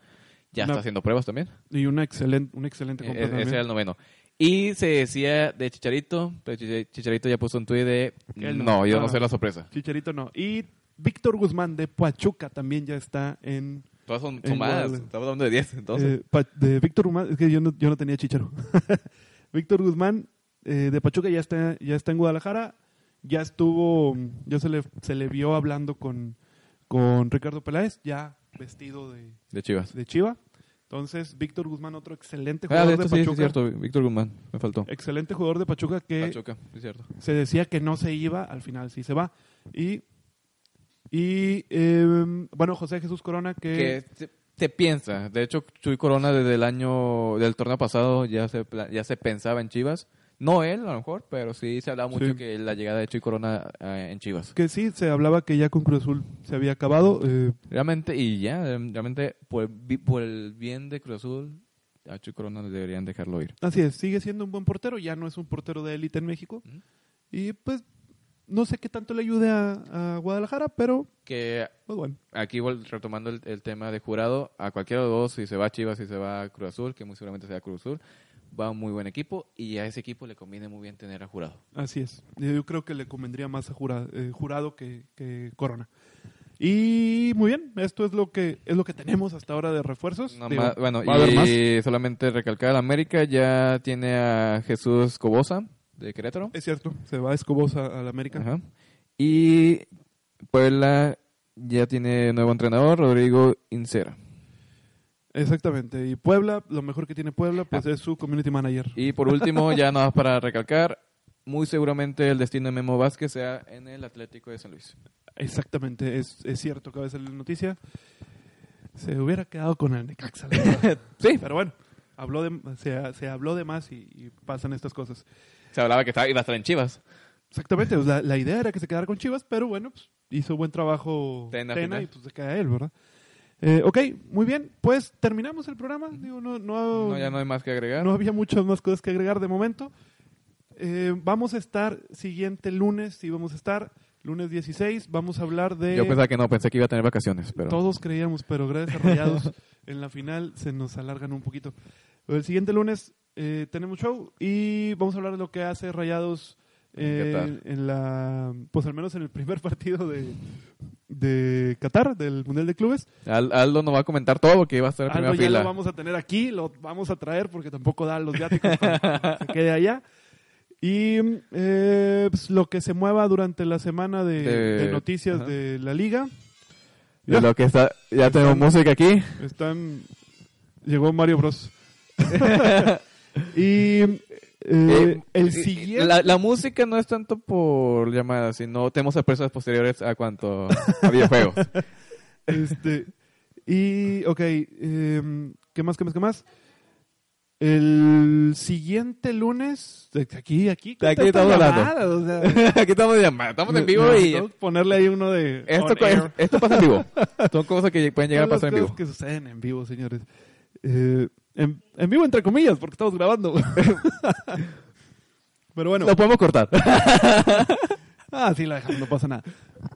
Ya está haciendo pruebas también. Y una excelente, una excelente Eh, compra Ese también. era el noveno. Y se decía de Chicharito, pero Chicha- Chicharito ya puso un tuit de... Él no. No, yo Ah. no sé la sorpresa. Chicharito no. Y Víctor Guzmán de Pachuca también ya está en... Todas son, son más. Guadalajara. Estamos hablando de 10, entonces. eh, Pa- de Víctor Guzmán, es que yo no, yo no tenía Chicharo. Víctor Guzmán eh, de Pachuca ya está, ya está en Guadalajara. Ya estuvo, ya se le, se le vio hablando con, con Ricardo Peláez, ya vestido de, de Chivas. de Chiva. Entonces, Víctor Guzmán, otro excelente Ah, de jugador de, esto sí, sí, Pachuca. es cierto. Víctor Guzmán, me faltó. Excelente jugador de Pachuca que Pachuca, sí, es cierto. se decía que no se iba, al final sí se va. Y, y eh, bueno, José Jesús Corona que... que se, se piensa. De hecho, Chuy Corona desde el año del torneo pasado ya se ya se pensaba en Chivas. No él, a lo mejor, pero sí se hablaba mucho Sí. que la llegada de Chuy Corona eh, en Chivas. que sí, se hablaba que ya con Cruz Azul se había acabado. eh, Realmente, y ya, eh, realmente, por por el bien de Cruz Azul, a Chuy Corona deberían dejarlo ir. así es, sigue siendo un buen portero, ya no es un portero de élite en México. Ujú. Y pues no sé qué tanto le ayude a, a Guadalajara, pero Que pues bueno. aquí retomando el, el tema de jurado, a cualquiera de los dos, si se va a Chivas, si se va a Cruz Azul, que muy seguramente sea Cruz Azul, va un muy buen equipo y a ese equipo le conviene muy bien tener a jurado. Así es. Yo creo que le convendría más a Jura- eh, Jurado que, que Corona. Y muy bien, esto es lo que es lo que tenemos hasta ahora de refuerzos. No Digo, bueno, va a haber más. y solamente recalcar, América ya tiene a Jesús Cobosa de Querétaro. Es cierto, se va Escobosa al América. Ajá. Y Puebla ya tiene nuevo entrenador, Rodrigo Incera. Exactamente. Y Puebla, lo mejor que tiene Puebla, pues Ah. es su community manager. Y por último, ya nada más para recalcar, muy seguramente el destino de Memo Vázquez sea en el Atlético de San Luis. Exactamente, es, es cierto, acaba de salir la noticia. Se hubiera quedado con el Necaxa. Sí. Pero bueno, habló de, se, se habló de más y, y pasan estas cosas. Se hablaba que estaba, iba a estar en Chivas. Exactamente, pues, la, la idea era que se quedara con Chivas, pero bueno, pues, hizo buen trabajo Tena, Tena, y pues se queda él, ¿verdad? Eh, ok, muy bien, pues terminamos el programa. Digo, no, no, No, ya no hay más que agregar. no había muchas más cosas que agregar de momento. Eh, vamos a estar siguiente lunes, sí vamos a estar, lunes 16, vamos a hablar de... Yo pensaba que no, pensé que iba a tener vacaciones, pero... Todos creíamos, pero gracias a Rayados en la final se nos alargan un poquito. El siguiente lunes eh, tenemos show y vamos a hablar de lo que hace Rayados eh, En la, pues al menos en el primer partido de, de Qatar, del Mundial de Clubes. Al- Aldo nos va a comentar todo porque iba a estar en primera ya fila. lo vamos a tener aquí, lo vamos a traer porque tampoco da los viáticos para que se quede allá. Y eh, pues, lo que se mueva durante la semana de, De- de noticias ajá. de la liga. De lo que está... Ya tenemos música aquí. Están. Llegó Mario Bros. y eh, Eh, el eh, siguiente. La, la música no es tanto por llamadas, sino tenemos sorpresas posteriores a cuanto a videojuegos. Este, y, ok, em, ¿qué más, qué más, qué más? El siguiente lunes, aquí, aquí, Aquí estamos hablando. o sea, Aquí estamos de llamada, estamos en vivo y ¿no? ponerle ahí uno de. esto, esto pasa en vivo. Son cosas que pueden llegar a pasar en cosas vivo. que suceden en vivo, señores. Eh, en, en vivo, entre comillas, porque estamos grabando. Pero bueno. Lo podemos cortar. Ah, sí, la dejamos, no pasa nada.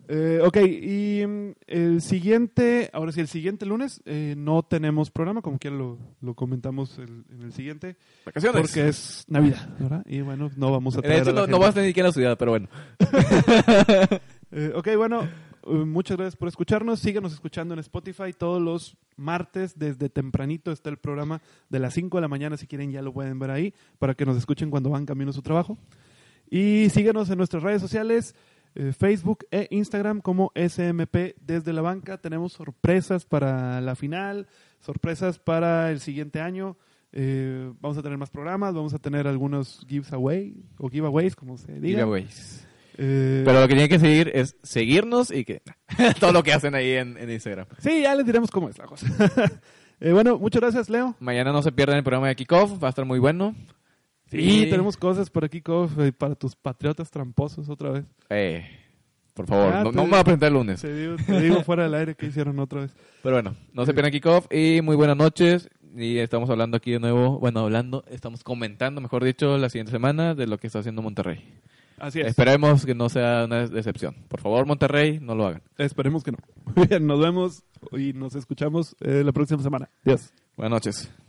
Eh, ok, y mm, el siguiente, ahora sí, el siguiente lunes eh, no tenemos programa, como quiera lo, lo comentamos el- en el siguiente, Vacaciones. porque es Navidad, ¿verdad? Y bueno, no vamos a la no, no vas a tener ni que a la ciudad, pero bueno. Eh, ok, bueno, muchas gracias por escucharnos. Síganos escuchando en Spotify todos los martes, desde tempranito está el programa de las 5 de la mañana. Si quieren, ya lo pueden ver ahí para que nos escuchen cuando van camino a su trabajo. Y síganos en nuestras redes sociales, eh, Facebook e Instagram como SMP desde la banca. Tenemos sorpresas para la final, sorpresas para el siguiente año. Eh, vamos a tener más programas, vamos a tener algunos giveaway o giveaways, como se diga. Giveaways. Eh, Pero lo que tienen que seguir es seguirnos y que todo lo que hacen ahí en, en Instagram. Sí, ya les diremos cómo es la cosa. Eh, bueno, muchas gracias, Leo. Mañana no se pierdan el programa de Kickoff, va a estar muy bueno. Sí, tenemos cosas por aquí, Kof, eh, para tus patriotas tramposos otra vez. Eh, por favor, Ah, no, no me voy a presentar el lunes. Te digo, te digo fuera del aire que hicieron otra vez. Pero bueno, no se pierdan Kickoff y muy buenas noches. Y estamos hablando aquí de nuevo, bueno, hablando, estamos comentando, mejor dicho, la siguiente semana de lo que está haciendo Monterrey. Así es. Esperemos que no sea una decepción. Por favor, Monterrey, no lo hagan. Esperemos que no. Bien, nos vemos y nos escuchamos eh, la próxima semana. Adiós. Buenas noches.